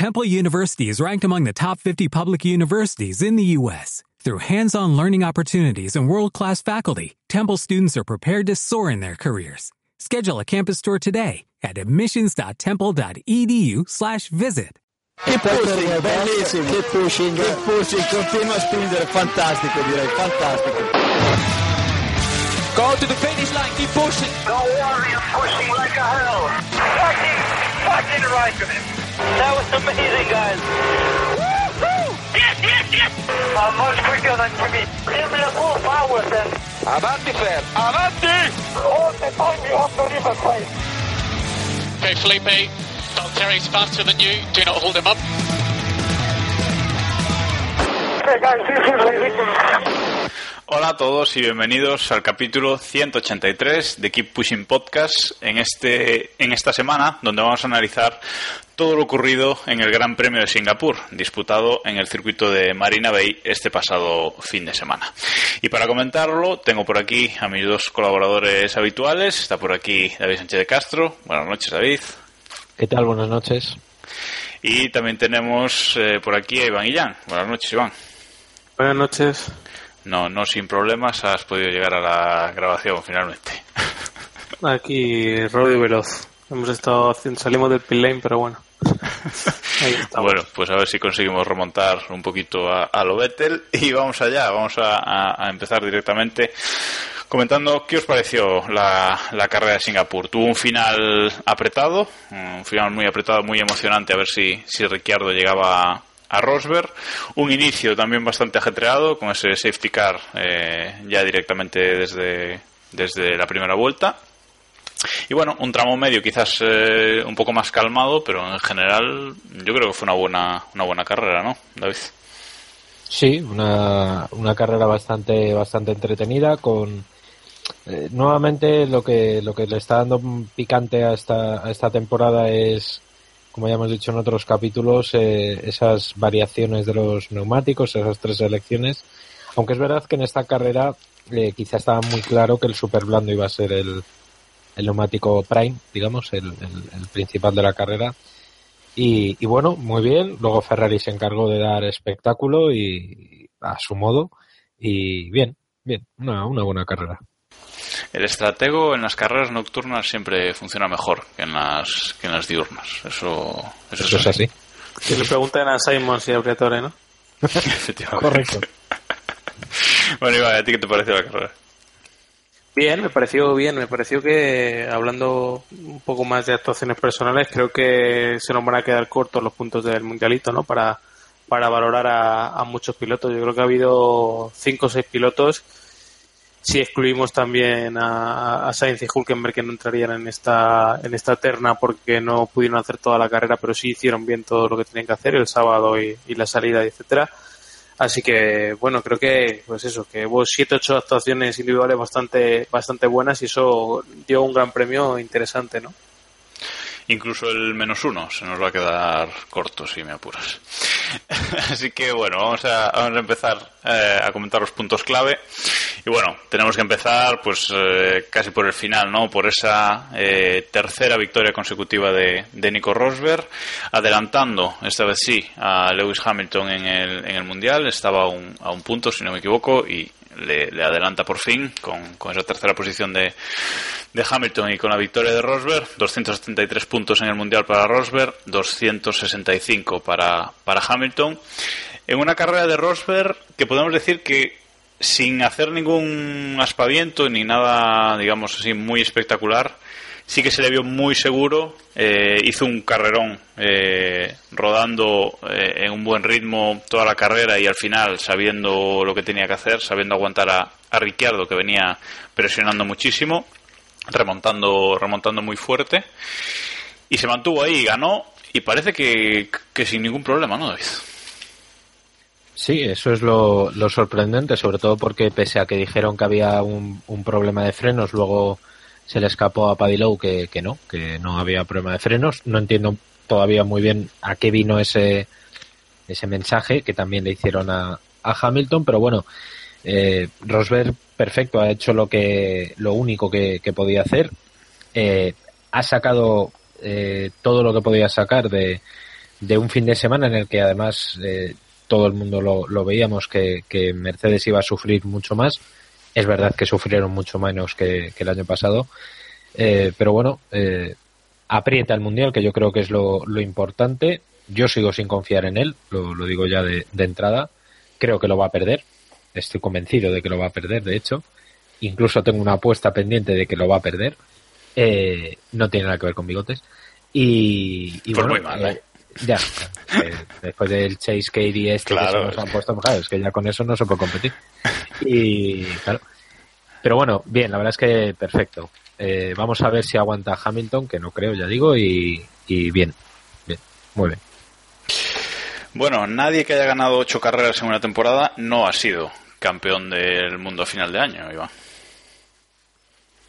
Temple University is ranked among the top 50 public universities in the U.S. Through hands-on learning opportunities and world-class faculty, Temple students are prepared to soar in their careers. Schedule a campus tour today at admissions.temple.edu/visit. Che pushing, bellissimo. Che pushing. Che pushing, continua a spingere, fantastico direi, fantastico. Go to the finish line, keep pushing. Don't worry, I'm pushing like a hell. Fucking, fucking right with him. That was amazing, guys. Woo-hoo! Yes, yes, yes! I'm much quicker than Jimmy. Give me a full power then. Avanti, Fer. Avanti! All the time you have to leave a place. Okay, Felipe, Valtteri's faster than you. Do not hold him up. Hey guys, this is ridiculous. Hola a todos y bienvenidos al capítulo 183 de Keep Pushing Podcast en, este, en esta semana donde vamos a analizar todo lo ocurrido en el Gran Premio de Singapur, disputado en el circuito de Marina Bay este pasado fin de semana. Y para comentarlo tengo por aquí a mis dos colaboradores habituales. Está por aquí David Sánchez de Castro. Buenas noches David. ¿Qué tal? Buenas noches. Y también tenemos eh, por aquí a Iván Illán. Buenas noches Iván. Buenas noches. No, no sin problemas has podido llegar a la grabación finalmente. Aquí Rodri Veloz. Hemos estado haciendo, salimos del pit lane, pero bueno. Ahí estamos. Bueno, pues a ver si conseguimos remontar un poquito a, a lo Vettel y vamos allá, vamos a, a- a empezar directamente comentando qué os pareció la, la carrera de Singapur. Tuvo un final apretado, un final muy apretado, muy emocionante, a ver si, si Ricciardo llegaba a, Rosberg. Un inicio también bastante ajetreado, con ese safety car eh, ya directamente desde, desde la primera vuelta. Y bueno, un tramo medio quizás eh, un poco más calmado, pero en general yo creo que fue una buena, una buena carrera, ¿no, David? Sí, una, una carrera bastante bastante entretenida con eh, nuevamente lo que lo que le está dando picante a esta a esta temporada es como ya hemos dicho en otros capítulos eh, esas variaciones de los neumáticos, esas tres selecciones. Aunque es verdad que en esta carrera eh, quizá estaba muy claro que el super blando iba a ser el, el neumático prime, digamos, el, el- el principal de la carrera. Y, y bueno, muy bien. Luego Ferrari se encargó de dar espectáculo y a su modo. Y bien, bien, una, una buena carrera. El estratego en las carreras nocturnas siempre funciona mejor que en las, que en las diurnas. Eso, eso, Eso es así. Que le pregunten a Simon si es Briatore, ¿no? Efectivamente. Correcto. Bueno, Iván, ¿a ti qué te pareció la carrera? Bien, me pareció bien. Me pareció que, hablando un poco más de actuaciones personales, creo que se nos van a quedar cortos los puntos del mundialito, ¿no? Para, para valorar a, a muchos pilotos. Yo creo que ha habido cinco o seis pilotos. Si excluimos también a, a Sainz y Hulkenberg, que no entrarían en esta, en esta terna porque no pudieron hacer toda la carrera, pero sí hicieron bien todo lo que tenían que hacer el sábado y, y la salida, etcétera. Así que, bueno, creo que, pues eso, que hubo siete, ocho actuaciones individuales bastante, bastante buenas y eso dio un gran premio interesante, ¿no? Incluso el menos uno se nos va a quedar corto, si me apuras. Así que bueno, vamos a, vamos a empezar eh, a comentar los puntos clave. Y bueno, tenemos que empezar pues eh, casi por el final, ¿no? Por esa eh, tercera victoria consecutiva de, de Nico Rosberg, adelantando, esta vez sí, a Lewis Hamilton en el, en el Mundial. Estaba a un, a un punto, si no me equivoco, y le, adelanta por fin con, con esa tercera posición de, de Hamilton y con la victoria de Rosberg, 273 puntos en el Mundial para Rosberg, 265 para, para Hamilton. En una carrera de Rosberg que podemos decir que sin hacer ningún aspaviento ni nada, digamos así, muy espectacular, sí que se le vio muy seguro, eh, hizo un carrerón eh, rodando eh, en un buen ritmo toda la carrera y al final sabiendo lo que tenía que hacer, sabiendo aguantar a, a Ricciardo que venía presionando muchísimo, remontando, remontando muy fuerte y se mantuvo ahí, ganó y parece que, que sin ningún problema, ¿no, David? Sí, eso es lo, lo sorprendente, sobre todo porque pese a que dijeron que había un, un problema de frenos, luego se le escapó a Paddy Lowe que, que no, que no había problema de frenos. No entiendo todavía muy bien a qué vino ese, ese mensaje que también le hicieron a, a Hamilton, pero bueno, eh, Rosberg perfecto, ha hecho lo que lo único que, que podía hacer. Eh, ha sacado eh, todo lo que podía sacar de, de un fin de semana en el que además eh, todo el mundo lo, lo veíamos que, que, Mercedes iba a sufrir mucho más. Es verdad que sufrieron mucho menos que, que el año pasado, eh, pero bueno, eh, aprieta el mundial, que yo creo que es lo, lo importante. Yo sigo sin confiar en él, lo, lo digo ya de, de, entrada. Creo que lo va a perder. Estoy convencido de que lo va a perder, de hecho. Incluso tengo una apuesta pendiente de que lo va a perder. Eh, no tiene nada que ver con bigotes. Y, y pues bueno, muy mal, ¿eh? Ya, eh, después del Chase Katie este claro, que se nos han puesto, claro, es que ya con eso no se puede competir. Y claro. Pero bueno, bien, la verdad es que perfecto. Eh, vamos a ver si aguanta Hamilton, que no creo, ya digo, y, y bien, bien, muy bien. Bueno, nadie que haya ganado ocho carreras en una temporada no ha sido campeón del mundo a final de año, Iván.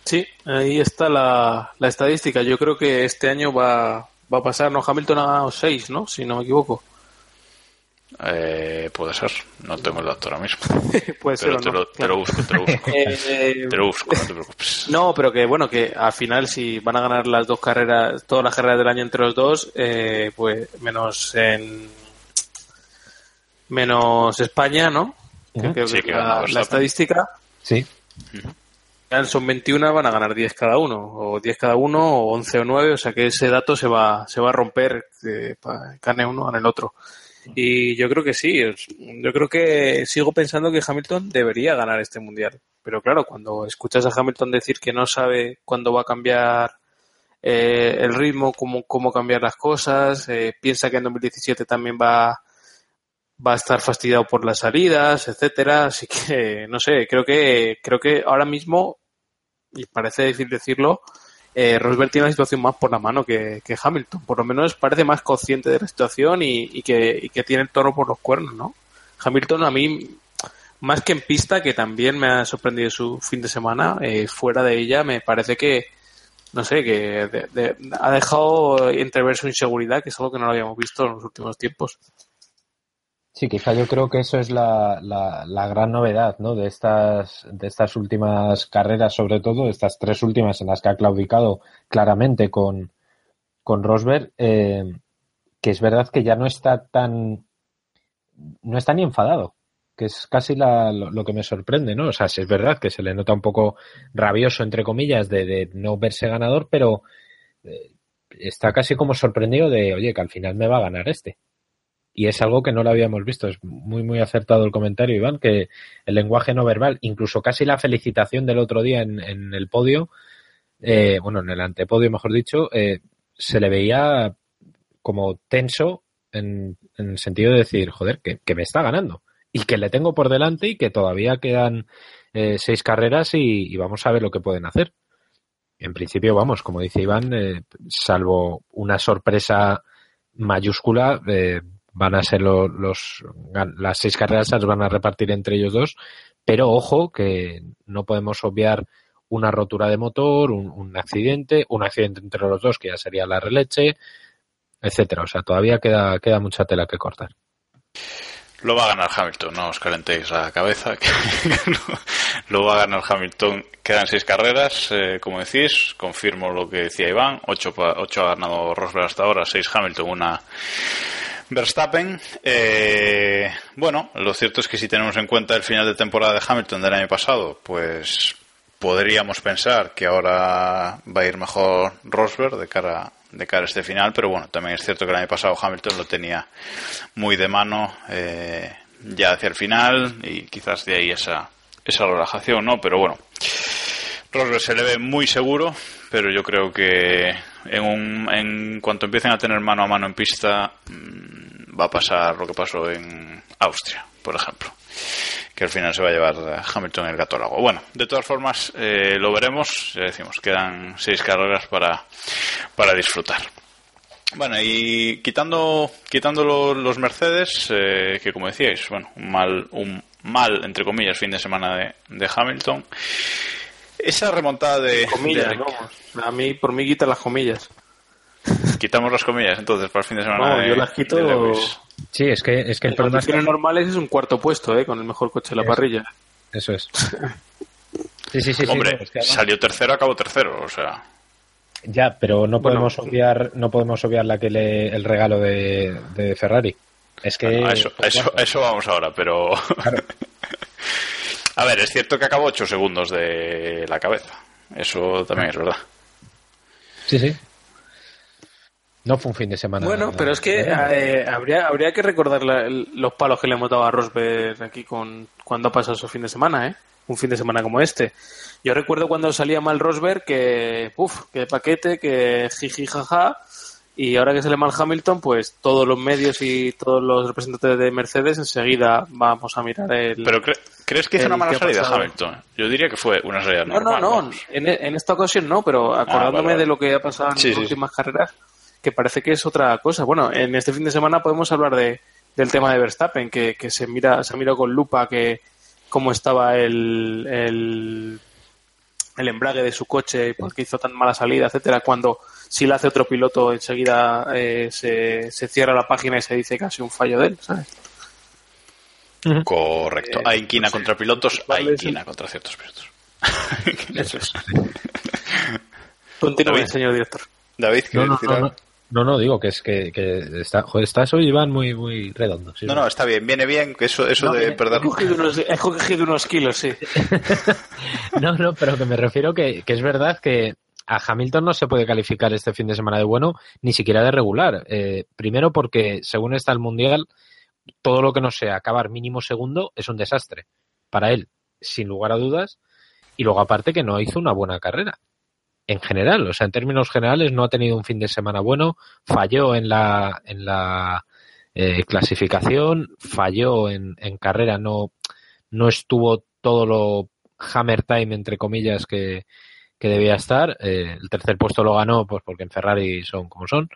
Sí, ahí está la, la, estadística. Yo creo que este año va, va a pasar, ¿no? Hamilton ha ganado seis, ¿no? Si no me equivoco. Eh, puede ser, no tengo el dato ahora mismo. puede pero ser. Te, no, lo, te, lo, busco, te lo busco. eh, te lo busco, no te preocupes. No, pero que bueno, que al final si van a ganar las dos carreras, todas las carreras del año entre los dos, eh, pues menos en menos España, ¿no? Uh -huh. que, sí, que la, la, estadística. Sí. Uh -huh. Son 21, van a ganar 10 cada uno, o 10 cada uno, o 11 o 9, o sea que ese dato se va, se va a romper, eh, gane uno, gane el otro. Y yo creo que sí, yo creo que sigo pensando que Hamilton debería ganar este mundial. Pero claro, cuando escuchas a Hamilton decir que no sabe cuándo va a cambiar eh, el ritmo, cómo, cómo cambiar las cosas, eh, piensa que en 2017 también va, va a estar fastidiado por las salidas, etcétera. Así que, no sé, creo que, creo que ahora mismo, y parece difícil decirlo, eh, Rosberg tiene una situación más por la mano que, que, Hamilton. Por lo menos parece más consciente de la situación y, y, que, y, que, tiene el toro por los cuernos, ¿no? Hamilton a mí, más que en pista, que también me ha sorprendido su fin de semana, eh, fuera de ella me parece que, no sé, que de, de, ha dejado entrever su inseguridad, que es algo que no lo habíamos visto en los últimos tiempos. Sí, quizá yo creo que eso es la, la, la, gran novedad, ¿no? De estas, de estas últimas carreras, sobre todo, estas tres últimas en las que ha claudicado claramente con, con Rosberg, eh, que es verdad que ya no está tan, no está ni enfadado, que es casi la, lo, que me sorprende, ¿no? O sea, sí es verdad que se le nota un poco rabioso, entre comillas, de, de no verse ganador, pero eh, está casi como sorprendido de, oye, que al final me va a ganar este y es algo que no lo habíamos visto. Es muy, muy acertado el comentario, Iván, que el lenguaje no verbal, incluso casi la felicitación del otro día en, en el podio, eh, bueno, en el antepodio, mejor dicho, eh, se le veía como tenso en, en, el sentido de decir, joder, que, que, me está ganando y que le tengo por delante y que todavía quedan eh, seis carreras y, y, vamos a ver lo que pueden hacer. En principio, vamos, como dice Iván, salvo una sorpresa mayúscula, van a ser los, los, las seis carreras las van a repartir entre ellos dos, pero ojo que no podemos obviar una rotura de motor, un, un, accidente, un accidente entre los dos que ya sería la releche, etcétera. O sea, todavía queda, queda mucha tela que cortar. Lo va a ganar Hamilton, no os calentéis la cabeza. Que lo va a ganar Hamilton. Quedan seis carreras, eh, como decís. Confirmo lo que decía Iván. Ocho, ocho ha ganado Rosberg hasta ahora, seis Hamilton, una Verstappen, eh, bueno, lo cierto es que si tenemos en cuenta el final de temporada de Hamilton del año pasado, pues podríamos pensar que ahora va a ir mejor Rosberg de cara, de cara a este final, pero bueno, también es cierto que el año pasado Hamilton lo tenía muy de mano eh, ya hacia el final y quizás de ahí esa, esa relajación, ¿no? Pero bueno, Rosberg se le ve muy seguro, pero yo creo que en, un, en cuanto empiecen a tener mano a mano en pista, va a pasar lo que pasó en Austria, por ejemplo, que al final se va a llevar Hamilton el gato al agua. Bueno, de todas formas, eh, lo veremos, ya decimos, quedan seis carreras para, para disfrutar. Bueno, y quitando, quitando los, Mercedes, eh, que como decíais, bueno, un mal, un mal, entre comillas, fin de semana de, de Hamilton. Esa remontada de. Comillas, de... A mí, por mí, quita las comillas. Quitamos las comillas entonces para el fin de semana. No, de, yo las quito. Sí, es que, es que el problema es que... normales es un cuarto puesto, ¿eh? Con el mejor coche de la parrilla. Eso es. Sí, sí, sí. Hombre, sí, no, es que además... salió tercero, acabó tercero, o sea. Ya, pero no podemos obviar, no podemos obviar la que le, el regalo de, de Ferrari. Es que Bueno, a eso, a eso, a eso vamos ahora, pero a ver, es cierto que acabó 8 segundos de la cabeza. Eso también es verdad. sí, sí. No fue un fin de semana. Bueno, pero es que eh, habría, habría que recordar la- el- los palos que le hemos dado a Rosberg aquí con cuando ha pasado su fin de semana, ¿eh? Un fin de semana como este. Yo recuerdo cuando salía mal Rosberg que, uff, que paquete, que jiji jaja, y ahora que sale mal Hamilton, pues todos los medios y todos los representantes de Mercedes enseguida vamos a mirar el... Pero cre- ¿crees que hizo una mala salida. Hamilton? Yo diría que fue una salida No, normal. no, no. vamos. En, en esta ocasión no, pero acordándome vale, vale. de lo que ha pasado en Sí, las sí, últimas carreras, que parece que es otra cosa. Bueno, en este fin de semana podemos hablar de, del tema de Verstappen, que, que se mira, se ha mirado con lupa que cómo estaba el, el, el embrague de su coche y por qué hizo tan mala salida, etcétera, cuando si la hace otro piloto enseguida eh, se, se cierra la página y se dice casi un fallo de él, ¿sabes? Correcto. Eh, hay inquina contra pilotos, hay inquina contra ciertos pilotos. Eso es. Continúe, señor director. David, No, ¿quieres no, decir no, algo? No, no, digo que es que, que está, joder, estás hoy, Iván, muy, muy redondo. sí, No, no, está bien, viene bien, que eso, eso No, de perder... He cogido unos, he cogido unos kilos, sí. No, no, pero que me refiero que, que es verdad que a Hamilton no se puede calificar este fin de semana de bueno, ni siquiera de regular. Eh, primero porque, según está el Mundial, todo lo que no sea acabar mínimo segundo es un desastre para él, sin lugar a dudas. Y luego aparte que no hizo una buena carrera. En general, o sea, en términos generales no ha tenido un fin de semana bueno, falló en la, en la eh, clasificación, falló en, en carrera, no, no estuvo todo lo hammer time, entre comillas, que, que debía estar. Eh, el tercer puesto lo ganó, pues porque en Ferrari son como son.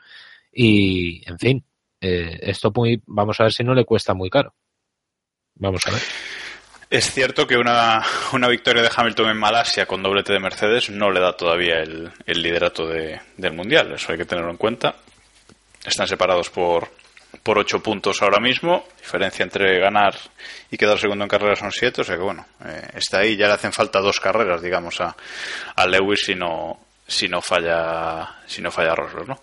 Y, en fin, eh, esto muy, vamos a ver si no le cuesta muy caro. Vamos a ver. Es cierto que una, una victoria de Hamilton en Malasia con doblete de Mercedes no le da todavía el, el liderato de- del Mundial, eso hay que tenerlo en cuenta. Están separados por, por ocho puntos ahora mismo, diferencia entre ganar y quedar segundo en carrera son siete, o sea que bueno, eh, está ahí, ya le hacen falta dos carreras, digamos, a, a Lewis si no, si no falla, si no falla Rosberg, ¿no?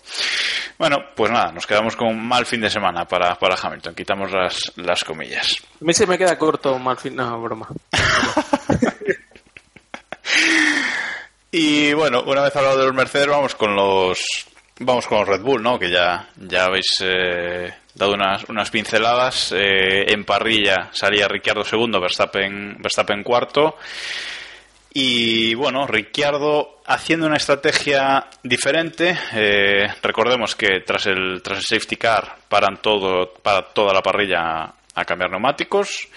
Bueno, pues nada, nos quedamos con un mal fin de semana para, para Hamilton, quitamos las, las comillas. A mí se me queda corto mal fin. No, broma. Y bueno, una vez hablado de los Mercedes, vamos con los vamos con los Red Bull, ¿no? Que ya, ya habéis eh, dado unas, unas pinceladas. Eh, en parrilla salía Ricciardo segundo, Verstappen, Verstappen cuarto. Y bueno, Ricciardo haciendo una estrategia diferente. Eh, recordemos que tras el, tras el safety car paran todo, para toda la parrilla a cambiar neumáticos.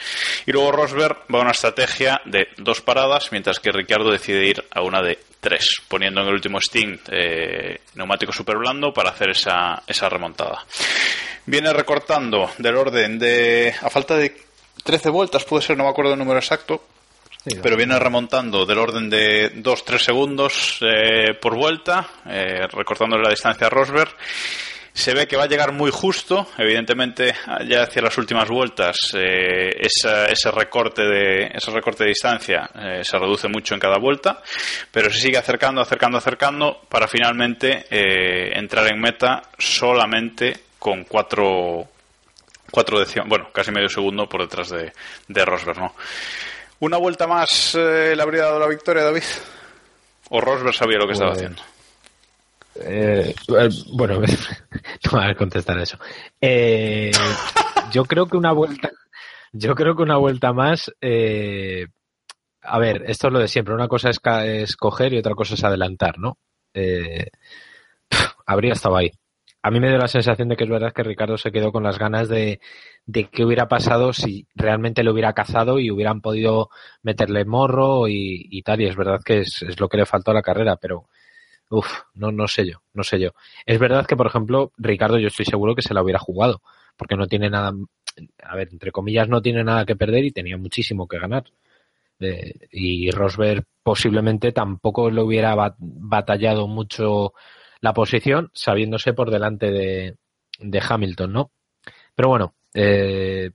Y luego Rosberg va a una estrategia de dos paradas, mientras que Ricciardo decide ir a una de tres, poniendo en el último stint eh, neumático super blando para hacer esa, esa remontada. Viene recortando del orden de. a falta de 13 vueltas, puede ser, no me acuerdo el número exacto, pero viene remontando del orden de 2-3 segundos eh, por vuelta, eh, recortándole la distancia a Rosberg. Se ve que va a llegar muy justo, evidentemente ya hacia las últimas vueltas eh, esa- ese recorte de ese recorte de distancia eh, se reduce mucho en cada vuelta, pero se sigue acercando, acercando, acercando para finalmente eh, entrar en meta solamente con cuatro cuatro décimas, bueno, casi medio segundo por detrás de, de Rosberg, ¿no? Una vuelta más eh, le habría dado la victoria, David. O Rosberg sabía lo que estaba Pues, haciendo. Eh, eh, bueno, no voy a contestar eso. Eh, yo creo que una vuelta, yo creo que una vuelta más. eh, a ver, esto es lo de siempre. Una cosa es, ca- es coger y otra cosa es adelantar, ¿no? Eh, habría estado ahí. A mí me dio la sensación de que es verdad que Ricardo se quedó con las ganas de, de qué hubiera pasado si realmente lo hubiera cazado y hubieran podido meterle morro y, tal. Y es verdad que es, lo que le faltó a la carrera, pero Uf, no, no sé yo, no sé yo. Es verdad que, por ejemplo, Ricardo yo estoy seguro que se la hubiera jugado, porque no tiene nada, a ver, entre comillas, no tiene nada que perder y tenía muchísimo que ganar. Eh, y Rosberg posiblemente tampoco le hubiera bat- batallado mucho la posición, sabiéndose por delante de, de Hamilton, ¿no? Pero bueno, eh,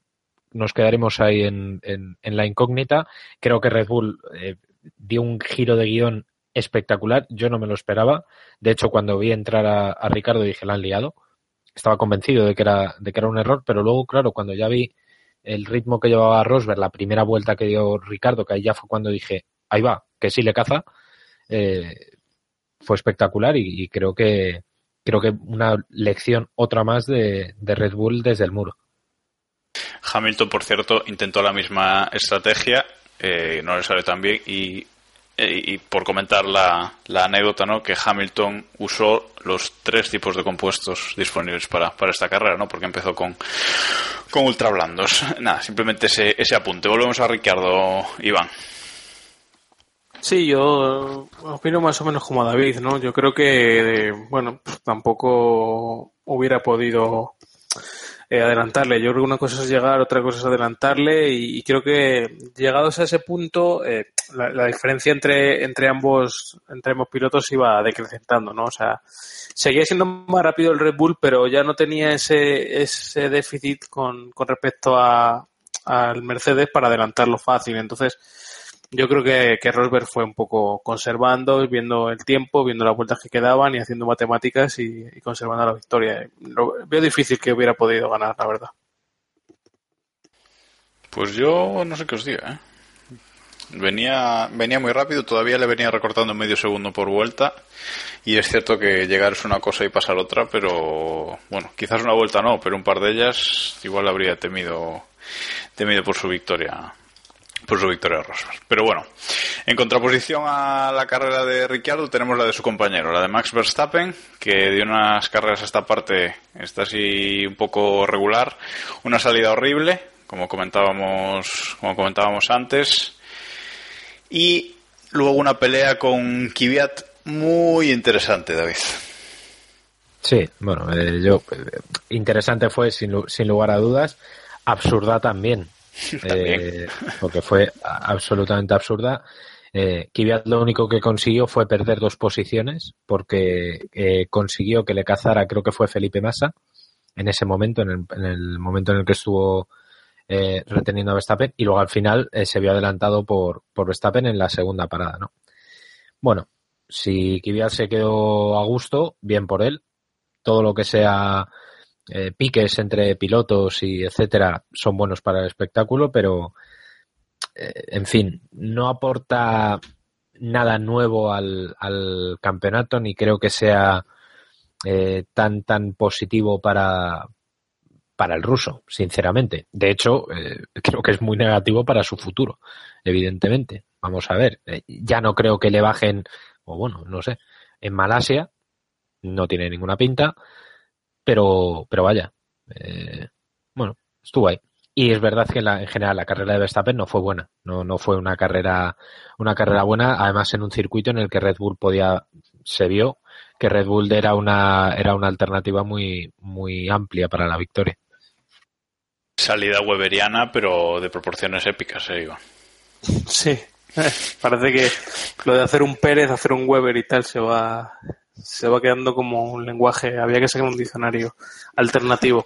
nos quedaremos ahí en, en- en la incógnita. Creo que Red Bull eh, dio un giro de guion espectacular. Yo no me lo esperaba. De hecho, cuando vi entrar a, Ricardo dije, la han liado. Estaba convencido de que, era, de que era un error, pero luego, claro, cuando ya vi el ritmo que llevaba Rosberg, la primera vuelta que dio Ricardo, que ahí ya fue cuando dije, ahí va, que sí le caza, eh, fue espectacular y, creo que creo que una lección otra más de, Red Bull desde el muro. Hamilton, por cierto, intentó la misma estrategia, eh, no le sale tan bien y, eh, y por comentar la, la, anécdota, ¿no? Que Hamilton usó los tres tipos de compuestos disponibles para, para esta carrera, ¿no? Porque empezó con, con ultra blandos. Nada, simplemente ese, ese apunte. Volvemos a Ricardo, Iván. Sí, yo opino más o menos como David, ¿no? Yo creo que, bueno, tampoco hubiera podido eh, adelantarle. Yo creo que una cosa es llegar, otra cosa es adelantarle y, creo que llegados a ese punto eh, la, diferencia entre, entre ambos entre ambos pilotos iba decrecentando, ¿no? O sea, seguía siendo más rápido el Red Bull, pero ya no tenía ese, ese déficit con, con respecto a, al Mercedes para adelantarlo fácil. Entonces, yo creo que, que Rosberg fue un poco conservando, viendo el tiempo, viendo las vueltas que quedaban y haciendo matemáticas y, conservando la victoria. veo difícil que hubiera podido ganar, la verdad. Pues yo no sé qué os diga, ¿eh? Venía, venía muy rápido, todavía le venía recortando medio segundo por vuelta. Y es cierto que llegar es una cosa y pasar otra, pero bueno, quizás una vuelta no, pero un par de ellas igual habría temido, temido por su victoria por su victoria Rosberg. Pero bueno, en contraposición a la carrera de Ricciardo tenemos la de su compañero, la de Max Verstappen, que dio unas carreras a esta parte, está así un poco regular, una salida horrible, como comentábamos, como comentábamos antes, y luego una pelea con Kvyat muy interesante, David. Sí, bueno, eh, yo eh, interesante fue sin, sin lugar a dudas, absurda también eh, porque fue absolutamente absurda. Eh, Kvyat lo único que consiguió fue perder dos posiciones porque eh, consiguió que le cazara, creo que fue Felipe Massa, en ese momento, en el, momento en el que estuvo eh, reteniendo a Verstappen, y luego al final se vio adelantado por, por Verstappen en la segunda parada, ¿no? Bueno, si Kvyat se quedó a gusto, bien por él. Todo lo que sea eh, piques entre pilotos y etcétera son buenos para el espectáculo, pero eh, en fin, no aporta nada nuevo al, campeonato ni creo que sea eh, tan tan positivo para para el ruso, sinceramente. De hecho, creo que es muy negativo para su futuro, evidentemente. Vamos a ver, ya no creo que le bajen, o bueno, no sé, en Malasia no tiene ninguna pinta pero, pero vaya, eh, bueno, estuvo ahí. Y es verdad que en general la carrera de Verstappen no fue buena, no, no fue una carrera, una carrera buena, además en un circuito en el que Red Bull podía, se vio que Red Bull era una, era una alternativa muy, muy amplia para la victoria. Salida weberiana, pero de proporciones épicas, eh, Sí, parece que lo de hacer un Pérez, hacer un Weber y tal se va, se va quedando como un lenguaje, había que sacar un diccionario alternativo.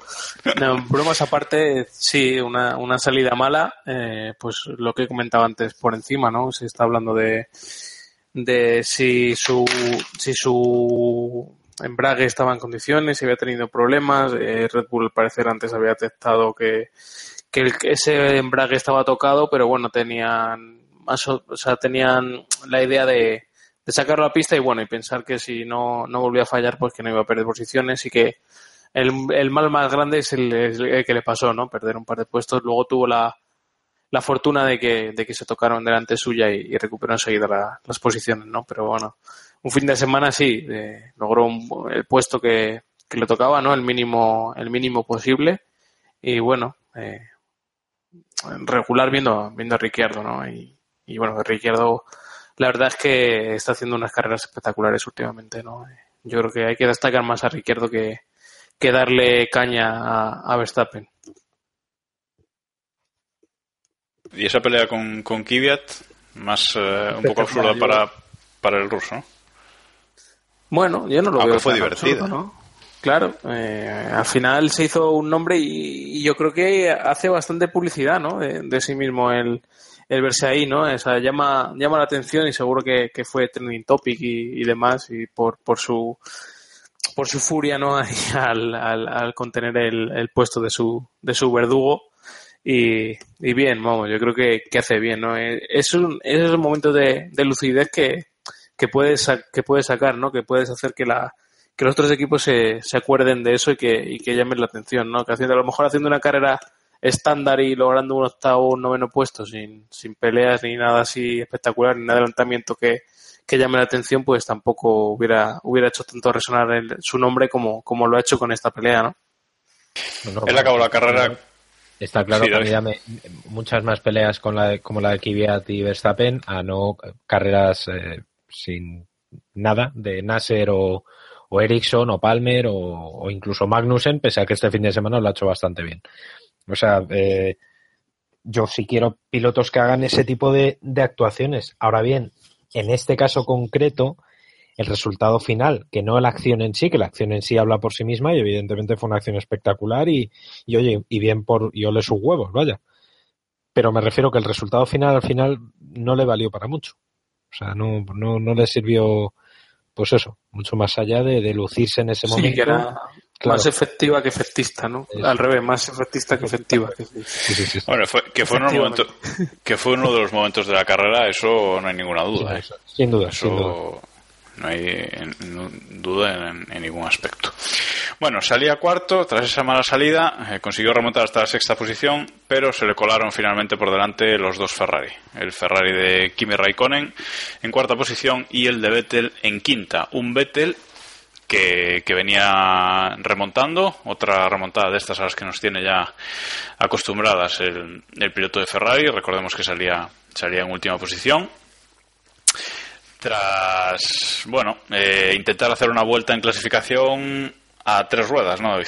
bromas aparte, sí, una, una salida mala, eh, pues lo que he comentado antes por encima, ¿no? Se está hablando de, de si su, si su embrague estaba en condiciones, si había tenido problemas, eh, Red Bull al parecer antes había detectado que, que ese embrague estaba tocado, pero bueno, tenían más, o sea, tenían la idea de, de sacarlo a pista y bueno, y pensar que si no, no volvía a fallar, pues que no iba a perder posiciones y que el, el mal más grande es el, que le pasó, ¿no? Perder un par de puestos. Luego tuvo la, la fortuna de que, de que se tocaron delante suya y, recuperó enseguida las posiciones, ¿no? Pero bueno, un fin de semana sí, logró el puesto que, que, le tocaba, ¿no? El mínimo, el mínimo posible. Y bueno, eh, regular viendo, viendo a Ricciardo, ¿no? Y, y bueno, Ricciardo la verdad es que está haciendo unas carreras espectaculares últimamente, ¿no? Yo creo que hay que destacar más a Ricciardo que, que darle caña a, Verstappen. Y esa pelea con, con Kvyat, más eh, un poco absurda para, para el ruso. Bueno, yo no lo veo. fue divertido. ¿no? Claro, eh, al final se hizo un nombre y, yo creo que hace bastante publicidad, ¿no? De, de sí mismo el, el verse ahí, ¿no? O sea, llama, llama la atención y seguro que, que fue trending topic y, y demás y por, por su por su furia, ¿no? Al, al, al contener el, el puesto de su, de su verdugo. Y, y bien, vamos, yo creo que, que hace bien, ¿no? Eh, Es un, es un momento de, de lucidez que, que puedes, que puedes sacar, ¿no? Que puedes hacer que la, que los otros equipos se, se acuerden de eso y que, y que llamen la atención, ¿no? Que haciendo, a lo mejor haciendo una carrera estándar y logrando un octavo o un noveno puesto sin, sin peleas ni nada así espectacular, ni un adelantamiento que, que llame la atención, pues tampoco hubiera, hubiera hecho tanto resonar el- su nombre como, como lo ha hecho con esta pelea, ¿no? No, no, Él acabó la carrera. Está claro Sí, que dame muchas más peleas con la de- como la de Kvyat y Verstappen a no carreras eh, sin nada de Nasser o, o Ericsson o Palmer o, o incluso Magnussen, pese a que este fin de semana lo ha hecho bastante bien. O sea, eh, yo sí quiero pilotos que hagan ese tipo de, de actuaciones. Ahora bien, en este caso concreto, el resultado final, que no la acción en sí, que la acción en sí habla por sí misma y evidentemente fue una acción espectacular y, y oye, y bien por, y ole sus huevos, vaya. Pero me refiero que el resultado final al final no le valió para mucho. O sea, no, no, no le sirvió, pues eso, mucho más allá de, de lucirse en ese Sí, momento. que era Claro. más efectiva que efectista, ¿no? Al revés, más efectista que efectiva. Sí, sí, sí, sí. Bueno, fue- que, fue momentos, que fue uno de los momentos de la carrera, eso no hay ninguna duda. ¿eh? Sin duda, sin duda. Eso no hay en- en- duda en, en ningún aspecto. Bueno, salía cuarto, tras esa mala salida, eh, consiguió remontar hasta la sexta posición, pero se le colaron finalmente por delante los dos Ferrari. El Ferrari de Kimi Raikkonen en cuarta posición y el de Vettel en quinta. Un Vettel que, venía remontando, otra remontada de estas a las que nos tiene ya acostumbradas el, el piloto de Ferrari, recordemos que salía, salía en última posición. Tras, bueno, eh, intentar hacer una vuelta en clasificación a tres ruedas, ¿no, David?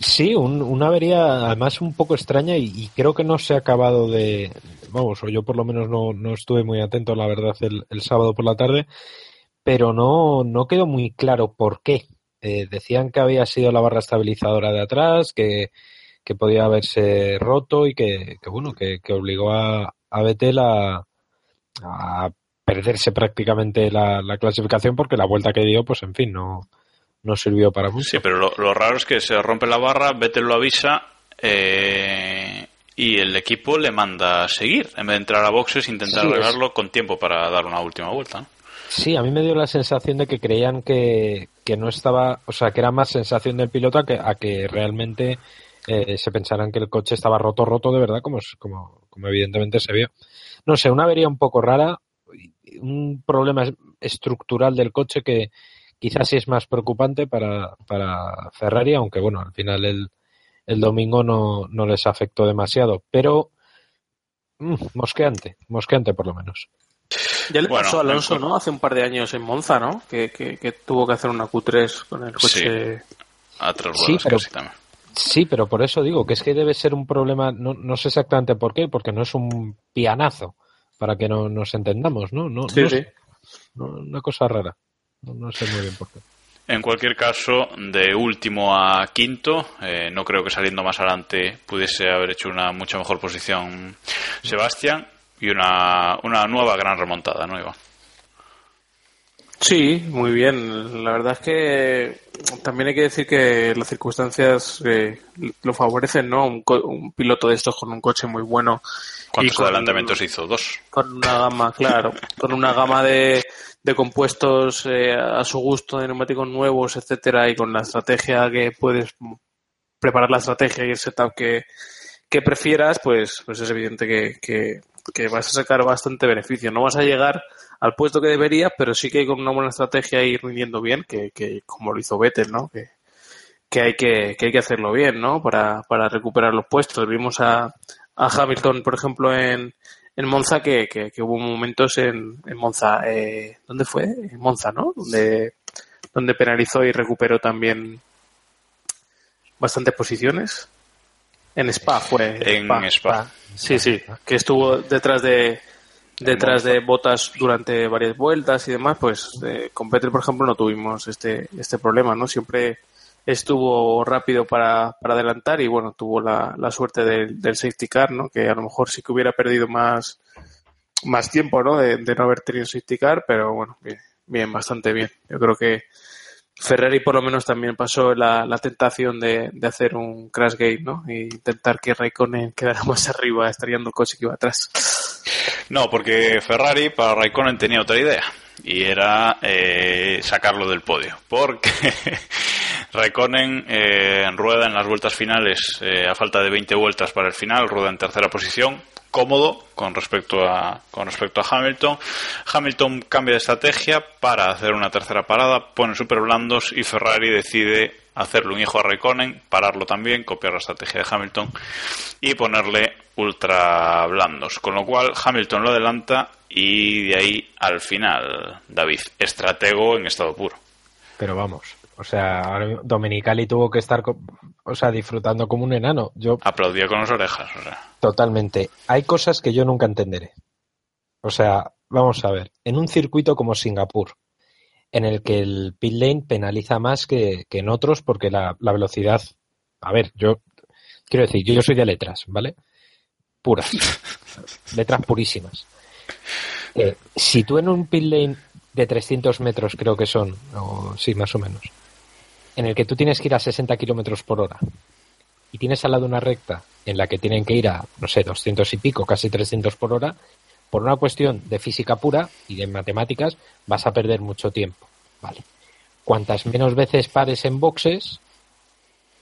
Sí, un- una avería además un poco extraña y, creo que no se ha acabado de, vamos, o yo por lo menos no, no estuve muy atento, la verdad, el sábado por la tarde, pero no, no quedó muy claro por qué. Eh, decían que había sido la barra estabilizadora de atrás, que, que podía haberse roto y que, que bueno, que, que obligó a, a Vettel a, a perderse prácticamente la, la clasificación porque la vuelta que dio, pues en fin, no, no sirvió para mucho. Sí, pero lo, lo raro es que se rompe la barra, Vettel lo avisa eh, y el equipo le manda a seguir. En vez de entrar a boxes, intentar Sí, es- arreglarlo con tiempo para dar una última vuelta. ¿no? Sí, a mí me dio la sensación de que creían que, que no estaba, o sea, que era más sensación del piloto a que, a que realmente eh, se pensaran que el coche estaba roto, roto de verdad, como, como, como evidentemente se vio. No sé, una avería un poco rara, un problema es- estructural del coche que quizás sí es más preocupante para, para Ferrari, aunque bueno, al final el, el domingo no, no les afectó demasiado, pero mm, mosqueante, mosqueante por lo menos. Ya le Bueno, pasó a Alonso, ¿no? Hace un par de años en Monza, ¿no? Que, que, que tuvo que hacer una Q3 con el coche. A tres Sí, ruedas pero- casi también. Sí, pero por eso digo que es que debe ser un problema, no, no sé exactamente por qué, porque no es un pianazo, para que no nos entendamos, ¿no? no, Sí, no sí. sé. No, una cosa rara. No, no sé muy bien por qué. En cualquier caso, de último a quinto, eh, no creo que saliendo más adelante pudiese haber hecho una mucha mejor posición Sebastián y una, una nueva gran remontada, ¿no, Iván? Sí, muy bien. La verdad es que también hay que decir que las circunstancias eh, lo favorecen, ¿no? Un, co- un piloto de estos con un coche muy bueno. y ¿Cuántos con- adelantamientos hizo? Dos. Con una gama, claro, con una gama de, de compuestos eh, a su gusto, de neumáticos nuevos, etcétera, y con la estrategia que puedes preparar la estrategia y el setup que, que prefieras, pues, pues es evidente que, que, que vas a sacar bastante beneficio. No vas a llegar al puesto que deberías, pero sí que con una buena estrategia ir rindiendo bien, que, que como lo hizo Vettel, ¿no? Que, que hay que, que hay que hacerlo bien, ¿no? Para, para recuperar los puestos. Vimos a, a Hamilton, por ejemplo, en, en Monza, que, que, hubo momentos en, en Monza, eh, ¿dónde fue? En Monza, ¿no? Donde, donde penalizó y recuperó también bastantes posiciones. En Spa fue. En Spa. Sí, sí, que estuvo detrás de detrás de botas durante varias vueltas y demás, pues eh, con Vettel, por ejemplo, no tuvimos este este problema, ¿no? Siempre estuvo rápido para, para adelantar y bueno, tuvo la, la suerte del, del safety car, ¿no? Que a lo mejor sí que hubiera perdido más, más tiempo, ¿no? De, de no haber tenido safety car, pero bueno, bien, bien, bastante bien. Yo creo que Ferrari por lo menos también pasó la, la tentación de, de, hacer un crash gate, ¿no? E intentar que Raikkonen quedara más arriba, estaríando el coche que iba atrás. No, porque Ferrari para Raikkonen tenía otra idea y era eh, sacarlo del podio. Porque Raikkonen eh, rueda en las vueltas finales eh, a falta de 20 vueltas para el final, rueda en tercera posición, cómodo con respecto a con respecto a Hamilton. Hamilton cambia de estrategia para hacer una tercera parada, pone super blandos y Ferrari decide hacerle un hijo a Raikkonen, pararlo también, copiar la estrategia de Hamilton y ponerle ultra blandos. Con lo cual Hamilton lo adelanta y de ahí al final, David, estratego en estado puro. Pero vamos, o sea, Domenicali tuvo que estar, o sea, disfrutando como un enano. Yo aplaudía con las orejas, o sea. Totalmente. Hay cosas que yo nunca entenderé. O sea, vamos a ver, en un circuito como Singapur, en el que el pit lane penaliza más que, que en otros porque la, la, velocidad, a ver, yo quiero decir, yo, yo soy de letras, ¿vale? Puras, letras purísimas. Eh, si tú en un pit lane de 300 metros creo que son, o sí, más o menos, en el que tú tienes que ir a 60 kilómetros por hora y tienes al lado una recta en la que tienen que ir a, no sé, 200 y pico, casi 300 por hora, por una cuestión de física pura y de matemáticas, vas a perder mucho tiempo. Vale. Cuantas menos veces pares en boxes,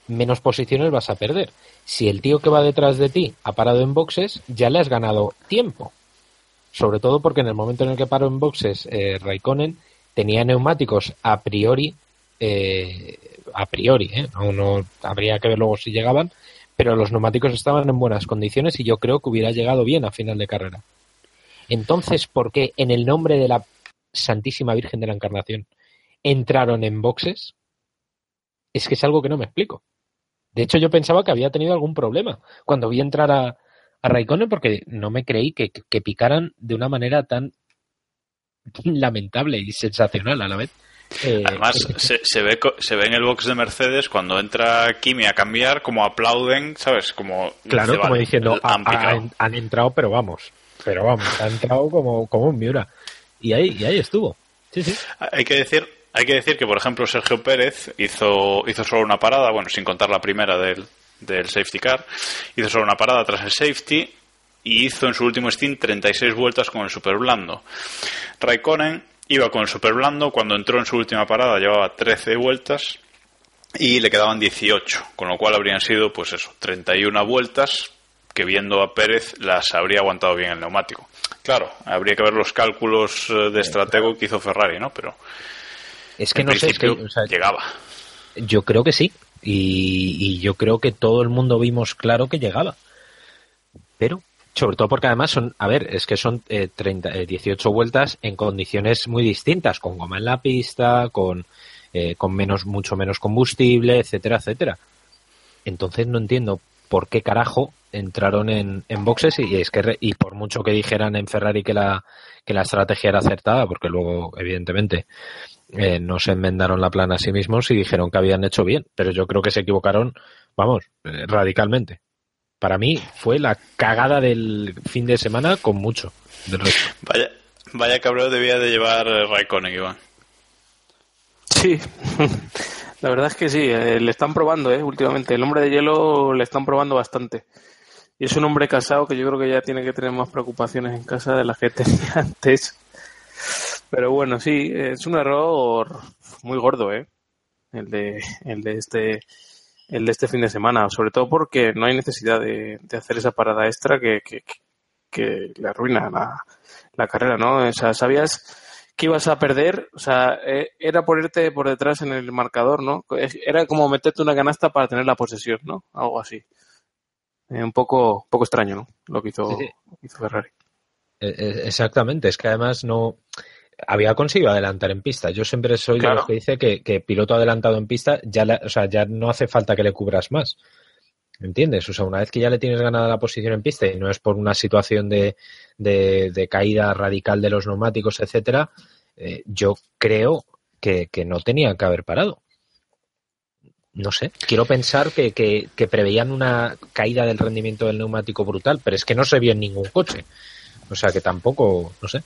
menos posiciones vas a perder. Si el tío que va detrás de ti ha parado en boxes, ya le has ganado tiempo. Sobre todo porque en el momento en el que paró en boxes, eh, Raikkonen tenía neumáticos a priori, eh, a priori, ¿eh? no, no habría que ver luego si llegaban, pero los neumáticos estaban en buenas condiciones y yo creo que hubiera llegado bien a final de carrera. Entonces, ¿por qué en el nombre de la Santísima Virgen de la Encarnación entraron en boxes? Es que es algo que no me explico. De hecho, yo pensaba que había tenido algún problema cuando vi entrar a, a Raikkonen porque no me creí que, que, picaran de una manera tan lamentable y sensacional a la vez. Eh, Además, se, se, ve, se ve en el box de Mercedes cuando entra Kimi a cambiar, como aplauden, ¿sabes? Como, claro, como vale, diciendo, han, han, han, entrado, pero vamos, pero vamos, ha entrado como, como un Miura. Y ahí, y ahí estuvo. Sí, sí. Hay que decir, hay que decir que, por ejemplo, Sergio Pérez hizo, hizo solo una parada, bueno, sin contar la primera del, del safety car, hizo solo una parada tras el safety y hizo en su último stint 36 vueltas con el super blando. Raikkonen iba con el super blando, cuando entró en su última parada llevaba 13 vueltas y le quedaban 18, con lo cual habrían sido, pues eso, 31 vueltas que viendo a Pérez las habría aguantado bien el neumático. Claro, habría que ver los cálculos de estratego que hizo Ferrari, ¿no? Pero es que no sé, es que, o sea, llegaba. Yo creo que sí, y, y, yo creo que todo el mundo vimos claro que llegaba. Pero, sobre todo porque además son, a ver, es que son eh, 30, eh, 18 vueltas en condiciones muy distintas, con goma en la pista, con, eh, con menos, mucho menos combustible, etcétera, etcétera. Entonces no entiendo por qué carajo entraron en, en boxes y es que y por mucho que dijeran en Ferrari que la que la estrategia era acertada porque luego evidentemente eh, no se enmendaron la plana a sí mismos y dijeron que habían hecho bien, pero yo creo que se equivocaron, vamos, eh, radicalmente. Para mí fue la cagada del fin de semana con mucho. Del resto. Vaya, vaya cabrón debía de llevar eh, Raikkonen, Iván. Sí, la verdad es que sí, eh, le están probando, eh, últimamente. El hombre de hielo le están probando bastante. Y es un hombre casado que yo creo que ya tiene que tener más preocupaciones en casa de las que tenía antes. Pero bueno, sí, es un error muy gordo, ¿eh? El de, el de este el de este fin de semana, sobre todo porque no hay necesidad de, de hacer esa parada extra que, que, que le arruina la, la, carrera, ¿no? O sea, sabías que ibas a perder, o sea, eh, era ponerte por detrás en el marcador, ¿no? Era como meterte una canasta para tener la posesión, ¿no? Algo así. Eh, un poco, un poco extraño, ¿no? Lo que hizo, Sí, sí. hizo Ferrari. Eh, eh, Exactamente, es que además no había conseguido adelantar en pista. Yo siempre soy Claro. de los que dice que, que piloto adelantado en pista ya, la- o sea, ya no hace falta que le cubras más. ¿Entiendes? O sea, una vez que ya le tienes ganada la posición en pista y no es por una situación de, de, de caída radical de los neumáticos, etcétera, eh, yo creo que, que no tenía que haber parado. no sé, quiero pensar que, que, que, preveían una caída del rendimiento del neumático brutal, pero es que no se vio en ningún coche. O sea que tampoco, no sé.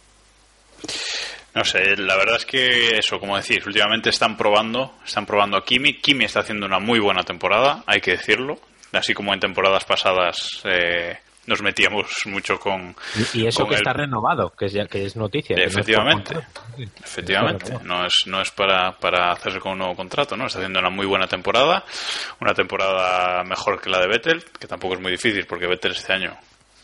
No sé, la verdad es que eso, como decís, últimamente están probando, están probando a Kimi. Kimi está haciendo una muy buena temporada, hay que decirlo. Así como en temporadas pasadas eh, nos metíamos mucho con. Y, eso con que el- está renovado, que es, ya, que es noticia. que no es Efectivamente, efectivamente. No es, no es para, para hacerse con un nuevo contrato, ¿no? Está haciendo una muy buena temporada, una temporada mejor que la de Vettel, que tampoco es muy difícil porque Vettel este año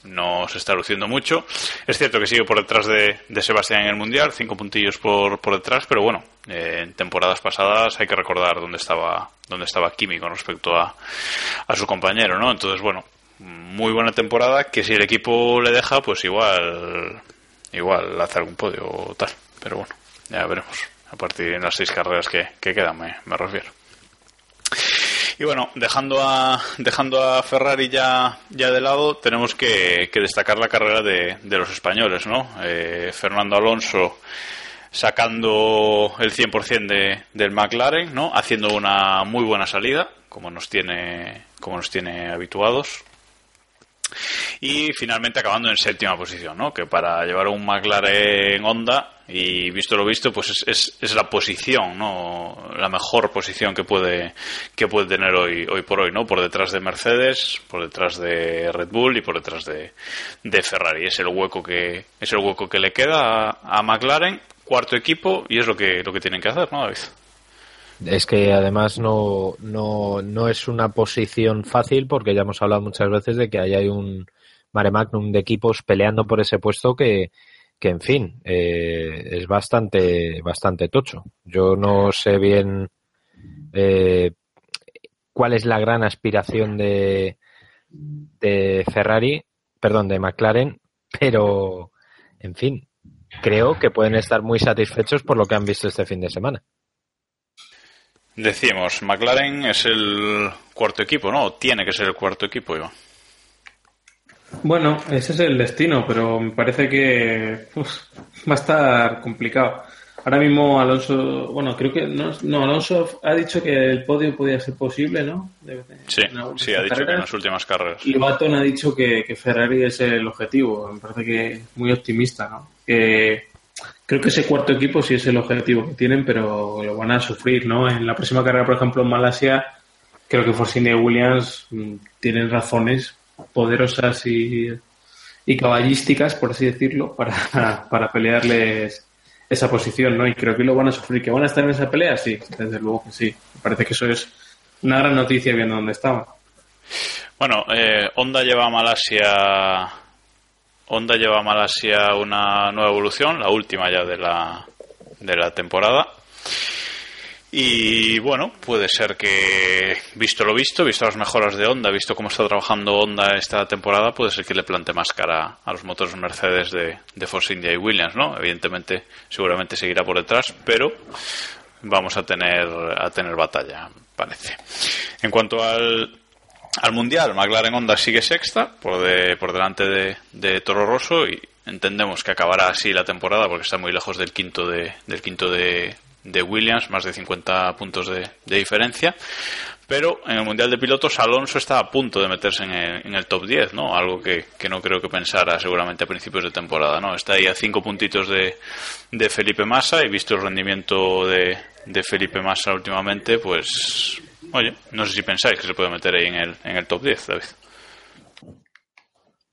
no se está luciendo mucho. Es cierto que sigue por detrás de, de Sebastián en el Mundial, cinco puntillos por, por detrás, pero bueno, eh, en temporadas pasadas hay que recordar dónde estaba, dónde estaba Kimi con respecto a, a su compañero, ¿no? Entonces, bueno, muy buena temporada que si el equipo le deja, pues igual igual hace algún podio o tal. Pero bueno, ya veremos. A partir de las seis carreras que, que quedan, me, me refiero. Y bueno, dejando a, dejando a Ferrari ya, ya de lado, tenemos que, que destacar la carrera de, de los españoles, ¿no? Eh, Fernando Alonso sacando el 100% de, del McLaren, ¿no? Haciendo una muy buena salida, como nos tiene, como nos tiene habituados y finalmente acabando en séptima posición, ¿no? Que para llevar un McLaren Honda y visto lo visto, pues es, es, es la posición, ¿no? La mejor posición que puede que puede tener hoy hoy por hoy, ¿no? Por detrás de Mercedes, por detrás de Red Bull y por detrás de, de Ferrari. Es el hueco que es el hueco que le queda a, a McLaren, cuarto equipo y es lo que lo que tienen que hacer, ¿no, David? Es que además no, no, no es una posición fácil porque ya hemos hablado muchas veces de que ahí hay un mare magnum de equipos peleando por ese puesto que, que en fin, eh, es bastante, bastante tocho. Yo no sé bien eh, cuál es la gran aspiración de, de Ferrari, perdón, de McLaren, pero en fin, creo que pueden estar muy satisfechos por lo que han visto este fin de semana. Decimos, McLaren es el cuarto equipo, ¿no? O tiene que ser el cuarto equipo, Iván. Bueno, ese es el destino, pero me parece que va a estar complicado. Ahora mismo Alonso, bueno, creo que no, no, Alonso ha dicho que el podio podía ser posible, ¿no? De- Sí, sí, ha dicho que en las últimas carreras. Y Baton ha dicho que, que Ferrari es el objetivo. Me parece que muy optimista, ¿no? Que creo que ese cuarto equipo sí es el objetivo que tienen, pero lo van a sufrir, ¿no? En la próxima carrera, por ejemplo, en Malasia, creo que Forcini y Williams mm, tienen razones poderosas y, y caballísticas, por así decirlo, para, para pelearles esa posición, ¿no? Y creo que lo van a sufrir. ¿Que van a estar en esa pelea? Sí, desde luego que sí. Me parece que eso es una gran noticia viendo dónde estaban. Bueno, eh, Honda lleva a Malasia. Honda lleva a Malasia una nueva evolución, la última ya de la, de la temporada. Y bueno, puede ser que, visto lo visto, visto las mejoras de Honda, visto cómo está trabajando Honda esta temporada, puede ser que le plante más cara a los motores Mercedes de, de Force India y Williams, ¿no? Evidentemente, seguramente seguirá por detrás, pero vamos a tener, a tener batalla, parece. En cuanto al, al Mundial, McLaren Honda sigue sexta, por, de, por delante de, de Toro Rosso, y entendemos que acabará así la temporada porque está muy lejos del quinto de, del quinto de, de Williams, más de 50 puntos de, de diferencia. Pero en el Mundial de Pilotos, Alonso está a punto de meterse en el, en el top 10, ¿no? Algo que, que no creo que pensara seguramente a principios de temporada, ¿no? Está ahí a cinco puntitos de, de Felipe Massa y visto el rendimiento de, de Felipe Massa últimamente, pues, oye, no sé si pensáis que se puede meter ahí en el, en el top 10, David.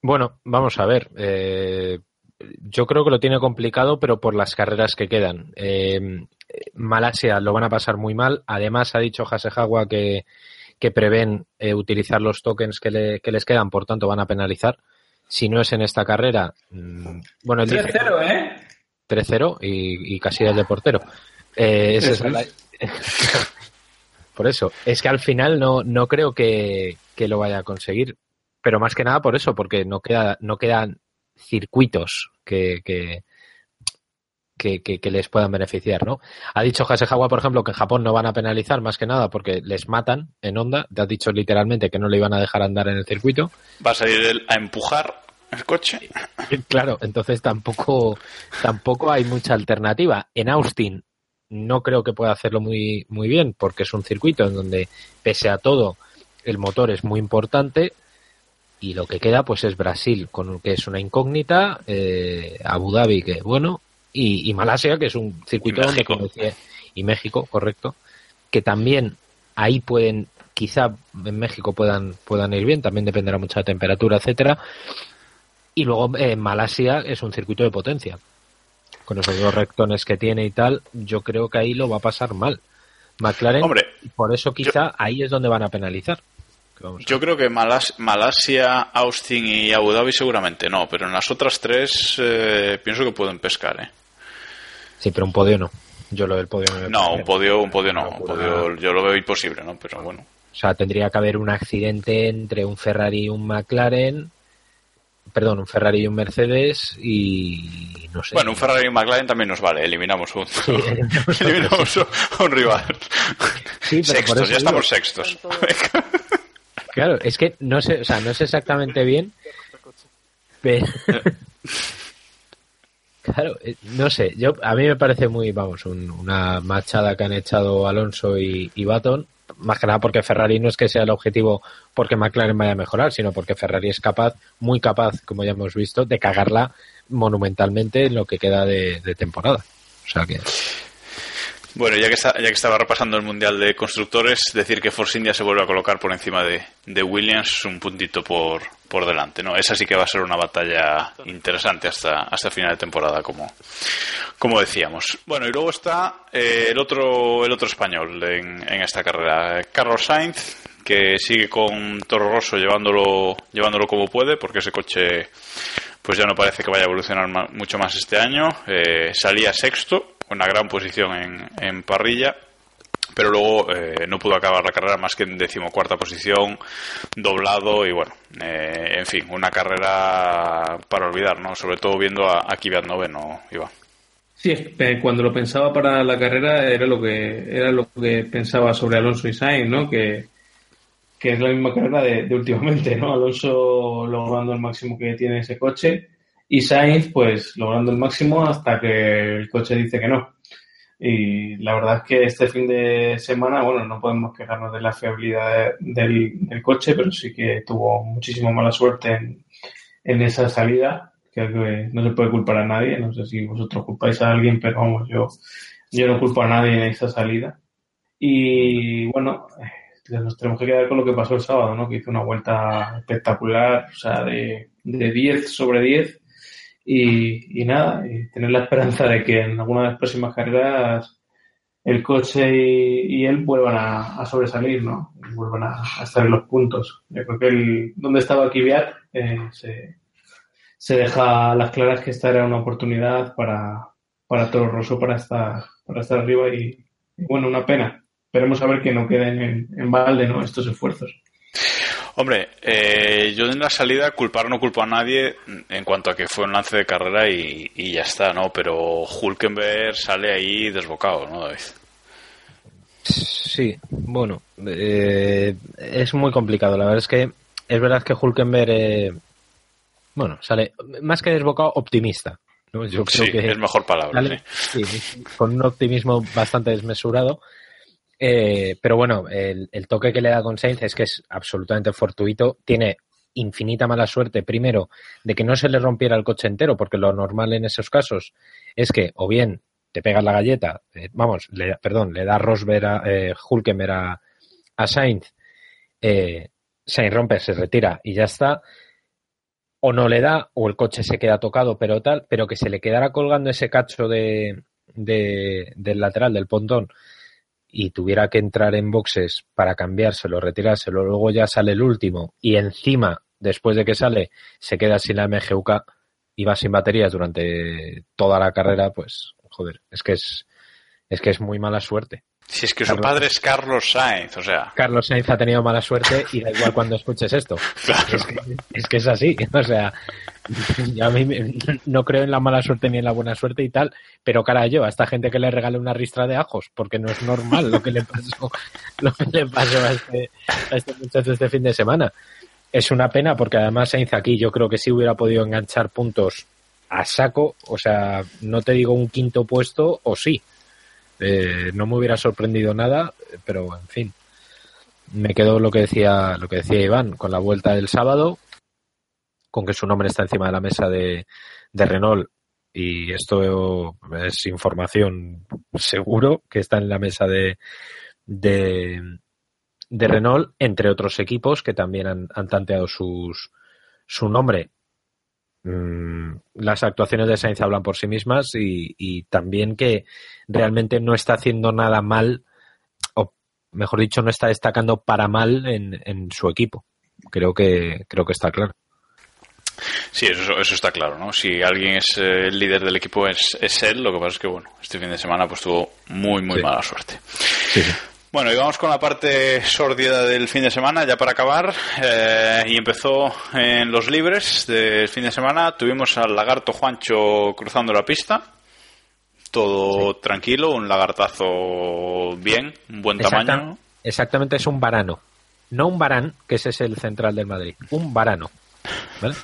Bueno, vamos a ver. Eh, yo creo que lo tiene complicado, pero por las carreras que quedan. Eh, Malasia lo van a pasar muy mal. Además, ha dicho Hasehawa que, que prevén eh, utilizar los tokens que, le- que les quedan, por tanto van a penalizar. Si no es en esta carrera, mm, bueno, él dice 3-0, ¿eh? 3-0 y, y Casillas de portero. Eh, ese es el- es. por eso, es que al final no, no creo que, que lo vaya a conseguir. Pero más que nada por eso, porque no queda, no quedan circuitos que, que, que, que- que les puedan beneficiar, ¿no? Ha dicho Hasehawa, por ejemplo, que en Japón no van a penalizar más que nada porque les matan en onda. Te ha dicho literalmente que no le iban a dejar andar en el circuito. Va a salir él a empujar el coche. Claro, entonces tampoco, tampoco hay mucha alternativa. En Austin no creo que pueda hacerlo muy, muy bien porque es un circuito en donde, pese a todo, el motor es muy importante y lo que queda pues es Brasil, con que es una incógnita, eh, Abu Dhabi, que bueno, y, Malasia, que es un circuito Y donde, México. como decía, y México, correcto, que también ahí pueden, quizá en México puedan, puedan ir bien, también dependerá mucho de la temperatura, etcétera. Y luego eh, Malasia es un circuito de potencia. Con esos dos rectones que tiene y tal, yo creo que ahí lo va a pasar mal. McLaren, Hombre, y por eso quizá ahí es donde van a penalizar. A Yo creo que Malas- Malasia, Austin y Abu Dhabi seguramente no, pero en las otras tres eh, pienso que pueden pescar, ¿eh? Sí, pero un podio no. Yo lo del podio no. No, un podio, un podio no, un podio yo lo veo imposible, ¿no? Pero bueno. O sea, tendría que haber un accidente entre un Ferrari y un McLaren. Perdón, un Ferrari y un Mercedes y no sé. Bueno, un Ferrari y un McLaren también nos vale, eliminamos un, eliminamos otro, eliminamos un rival. Sí, pero sextos, ya digo. estamos sextos. Claro, es que no sé, o sea, no sé exactamente bien, pero claro, eh, no sé, yo a mí me parece muy, vamos, un- una machada que han echado Alonso y, y Baton, más que nada porque Ferrari no es que sea el objetivo porque McLaren vaya a mejorar, sino porque Ferrari es capaz, muy capaz, como ya hemos visto, de cagarla monumentalmente en lo que queda de, de temporada. O sea que Bueno, ya que, está- ya que estaba repasando el Mundial de Constructores, decir que Force India se vuelve a colocar por encima de, de Williams un puntito por, por delante. ¿no? Esa sí que va a ser una batalla interesante hasta, hasta final de temporada, como, como decíamos. Bueno, y luego está eh, el, otro, el otro español en, en esta carrera, Carlos Sainz, que sigue con Toro Rosso llevándolo, llevándolo como puede, porque ese coche pues ya no parece que vaya a evolucionar mucho más este año. Eh, salía sexto, una gran posición en, en parrilla, pero luego eh, no pudo acabar la carrera más que en decimocuarta posición, doblado y bueno, eh, en fin, una carrera para olvidar, ¿no? Sobre todo viendo a, a Kvyat noveno, Iván. Sí, eh, cuando lo pensaba para la carrera era lo que era lo que pensaba sobre Alonso y Sainz, ¿no? Que, que es la misma carrera de, de últimamente, ¿no? Alonso logrando el máximo que tiene ese coche y Sainz, pues, logrando el máximo hasta que el coche dice que no. Y la verdad es que este fin de semana, bueno, no podemos quejarnos de la fiabilidad del, coche, pero sí que tuvo muchísima mala suerte en, esa salida. Que no se puede culpar a nadie. No sé si vosotros culpáis a alguien, pero vamos, yo, yo no culpo a nadie en esa salida. Y bueno, eh, nos tenemos que quedar con lo que pasó el sábado, ¿no? Que hizo una vuelta espectacular, o sea, de, de 10 sobre 10. Y, nada, y tener la esperanza de que en alguna de las próximas carreras el coche y, él vuelvan a, sobresalir, ¿no? Vuelvan a, estar en los puntos. Yo creo que el, donde estaba Kvyat eh, se, se deja las claras que esta era una oportunidad para, para Toro Rosso para estar, para estar arriba y bueno, una pena. Esperemos a ver que no queden en, en balde, ¿no? Estos esfuerzos. Hombre, eh, yo en la salida culpar no culpo a nadie en cuanto a que fue un lance de carrera y, y ya está, ¿no? Pero Hulkenberg sale ahí desbocado, ¿no, David? Sí, bueno, eh, es muy complicado. La verdad es que es verdad que Hulkenberg, eh, bueno, sale más que desbocado, optimista. ¿no? Yo creo Sí, que es mejor palabra, sale, sí. sí, con un optimismo bastante desmesurado. Eh, pero bueno, el, toque que le da con Sainz es que es absolutamente fortuito. Tiene infinita mala suerte, primero, de que no se le rompiera el coche entero, porque lo normal en esos casos es que o bien te pegas la galleta, eh, vamos, le, perdón, le da Rosberg a, eh, Hulkenberg a, a Sainz, eh, Sainz rompe, se retira y ya está, o no le da, o el coche se queda tocado, pero tal, pero que se le quedara colgando ese cacho de, de- del lateral del pontón y tuviera que entrar en boxes para cambiárselo, retirárselo, luego ya sale el último y encima, después de que sale, se queda sin la MGUK y va sin baterías durante toda la carrera, pues, joder, es que es, es que es muy mala suerte. Si es que su padre es Carlos Sainz, o sea, Carlos Sainz ha tenido mala suerte y da igual cuando escuches esto. Claro. Es, que, es que es así. O sea, yo a mí me- no creo en la mala suerte ni en la buena suerte y tal, pero cara yo, a esta gente que le regale una ristra de ajos, porque no es normal lo que le pasó, lo que le pasó a este, a este muchacho este fin de semana. Es una pena porque además Sainz aquí yo creo que sí hubiera podido enganchar puntos a saco, o sea, no te digo un quinto puesto o sí, Eh, no me hubiera sorprendido nada, pero en fin. Me quedo lo que decía, lo que decía Iván, con la vuelta del sábado, con que su nombre está encima de la mesa de, de Renault y esto es información seguro que está en la mesa de, de, de Renault, entre otros equipos que también han, han tanteado sus, su nombre. Mm, las actuaciones de Sainz hablan por sí mismas y, y, también que realmente no está haciendo nada mal, o mejor dicho, no está destacando para mal en, en su equipo. Creo que, creo que está claro. Sí, eso, eso está claro, ¿no? Si alguien es eh, el líder del equipo es, es él, lo que pasa es que, bueno, este fin de semana pues tuvo muy, muy Sí. mala suerte. Sí, sí. Bueno, y vamos con la parte sórdida del fin de semana, ya para acabar. Eh, y empezó en los libres del fin de semana. Tuvimos al lagarto Juancho cruzando la pista. Todo tranquilo, un lagartazo bien, un buen Exacta- tamaño. Exactamente, es un varano. No un varán, que ese es el central del Madrid. Un varano. ¿Vale?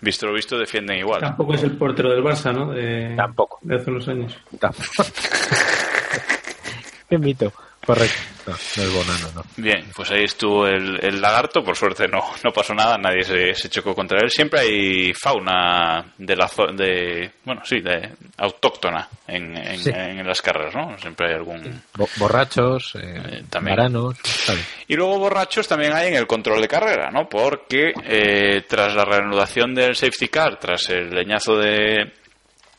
Visto lo visto, defienden igual. Tampoco es el portero del Barça, ¿no? De, Tampoco. de hace unos años. Tampoco. Qué mito. Correcto. No, no es bonano, no. Bien, pues ahí estuvo el, el lagarto, por suerte no, no pasó nada, nadie se, se chocó contra él. Siempre hay fauna de la de bueno, sí, de autóctona en, en, Sí. en las carreras, ¿no? Siempre hay algún Bo- borrachos, eh, Eh, también. Y luego borrachos también hay en el control de carrera, ¿no? Porque eh, tras la reanudación del safety car, tras el leñazo de,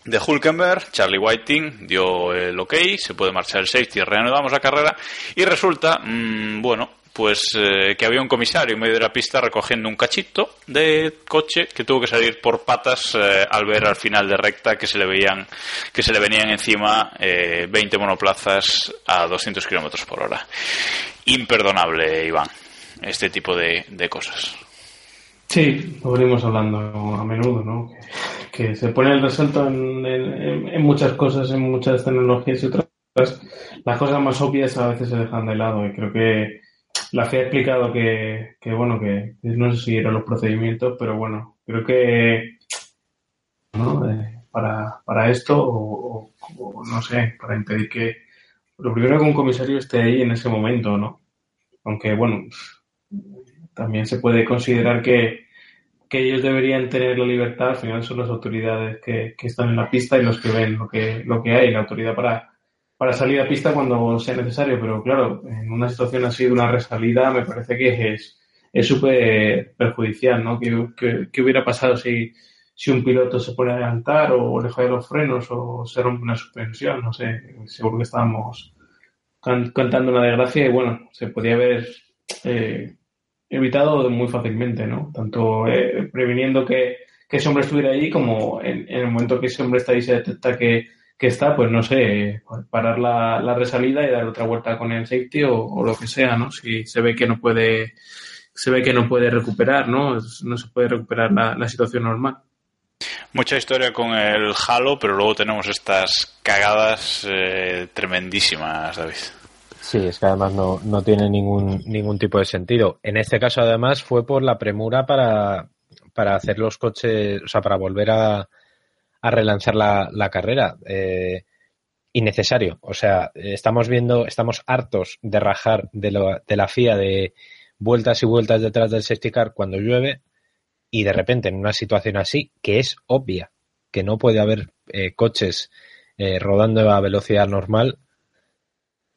de Hulkenberg, Charlie Whiting dio el ok, se puede marchar el safety, reanudamos la carrera y resulta, mm, bueno, pues eh, que había un comisario en medio de la pista recogiendo un cachito de coche que tuvo que salir por patas eh, al ver al final de recta que se le veían que se le venían encima eh, 20 monoplazas a 200 kilómetros por hora. Imperdonable Iván este tipo de, de cosas Sí, lo venimos hablando a menudo, ¿no? Que, se pone el resalto en muchas cosas, en muchas tecnologías y otras. Las cosas más obvias a veces se dejan de lado y creo que la FIA ha explicado que, que bueno, que no se siguieron los procedimientos, pero bueno, creo que ¿no? Eh, para, para esto o, o- o no sé, para impedir que lo primero que un comisario esté ahí en ese momento, ¿no? Aunque bueno, también se puede considerar que, que ellos deberían tener la libertad, al final son las autoridades que, que están en la pista y los que ven lo que, lo que hay, la autoridad para, para salir a pista cuando sea necesario, pero claro, en una situación así de una resalida me parece que es es súper perjudicial, ¿no? ¿Qué, qué, hubiera pasado si, si un piloto se pone a adelantar o le falla los frenos o se rompe una suspensión? No sé, seguro que estábamos can- cantando una desgracia y bueno, se podía haber eh, evitado muy fácilmente, ¿no? Tanto eh, previniendo que, que ese hombre estuviera allí como en, en el momento que ese hombre está ahí se detecta que, que está, pues no sé, parar la, la resalida y dar otra vuelta con el safety o, lo que sea, ¿no? Si se ve que no puede se ve que no puede recuperar, ¿no? No se puede recuperar la, la situación normal. mucha historia con el Halo pero luego tenemos estas cagadas eh, tremendísimas David Sí, es que además no, no tiene ningún, ningún tipo de sentido. En este caso, además, fue por la premura para, para hacer los coches, o sea, para volver a, a relanzar la, la carrera. Eh, innecesario. O sea, estamos viendo, estamos hartos de rajar de, lo- de la FIA de vueltas y vueltas detrás del safety car cuando llueve y de repente en una situación así, que es obvia, que no puede haber eh, coches eh, rodando a velocidad normal,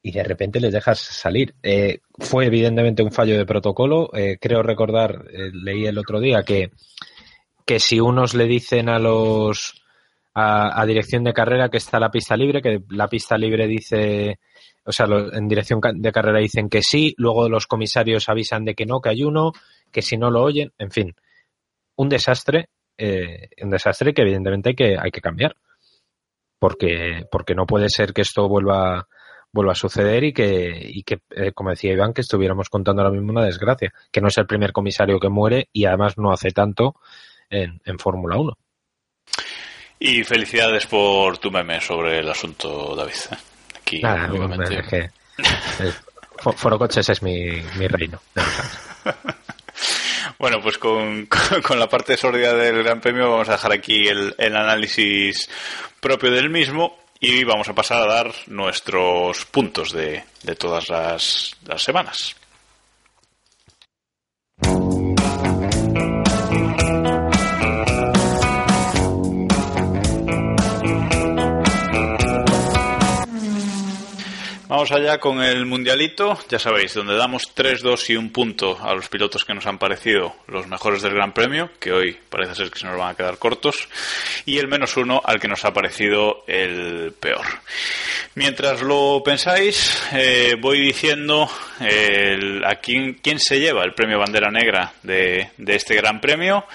y de repente les dejas salir. Eh, fue evidentemente un fallo de protocolo. Eh, creo recordar, eh, leí el otro día que, que si unos le dicen a los a, a dirección de carrera que está la pista libre, que la pista libre dice, o sea, lo- en dirección de carrera dicen que sí, luego los comisarios avisan de que no, que hay uno, que si no lo oyen, en fin, un desastre, eh, un desastre que evidentemente hay que, hay que cambiar. Porque, porque no puede ser que esto vuelva, vuelva a suceder y que, y que eh, como decía Iván, que estuviéramos contando ahora mismo una desgracia, que no es el primer comisario que muere y además no hace tanto en, en Fórmula 1. y felicidades por tu meme sobre el asunto David aquí Nada, es que Fo- Foro Coches es mi, mi reino. Bueno, pues con, con, con la parte sórdida del Gran Premio vamos a dejar aquí el, el análisis propio del mismo y vamos a pasar a dar nuestros puntos de, de todas las, las semanas. Vamos allá con el mundialito, ya sabéis, donde damos 3, 2 y un punto a los pilotos que nos han parecido los mejores del Gran Premio, que hoy parece ser que se nos van a quedar cortos, y el menos uno al que nos ha parecido el peor. Mientras lo pensáis, eh, voy diciendo el, a quién, quién se lleva el premio Bandera Negra de este Gran Premio.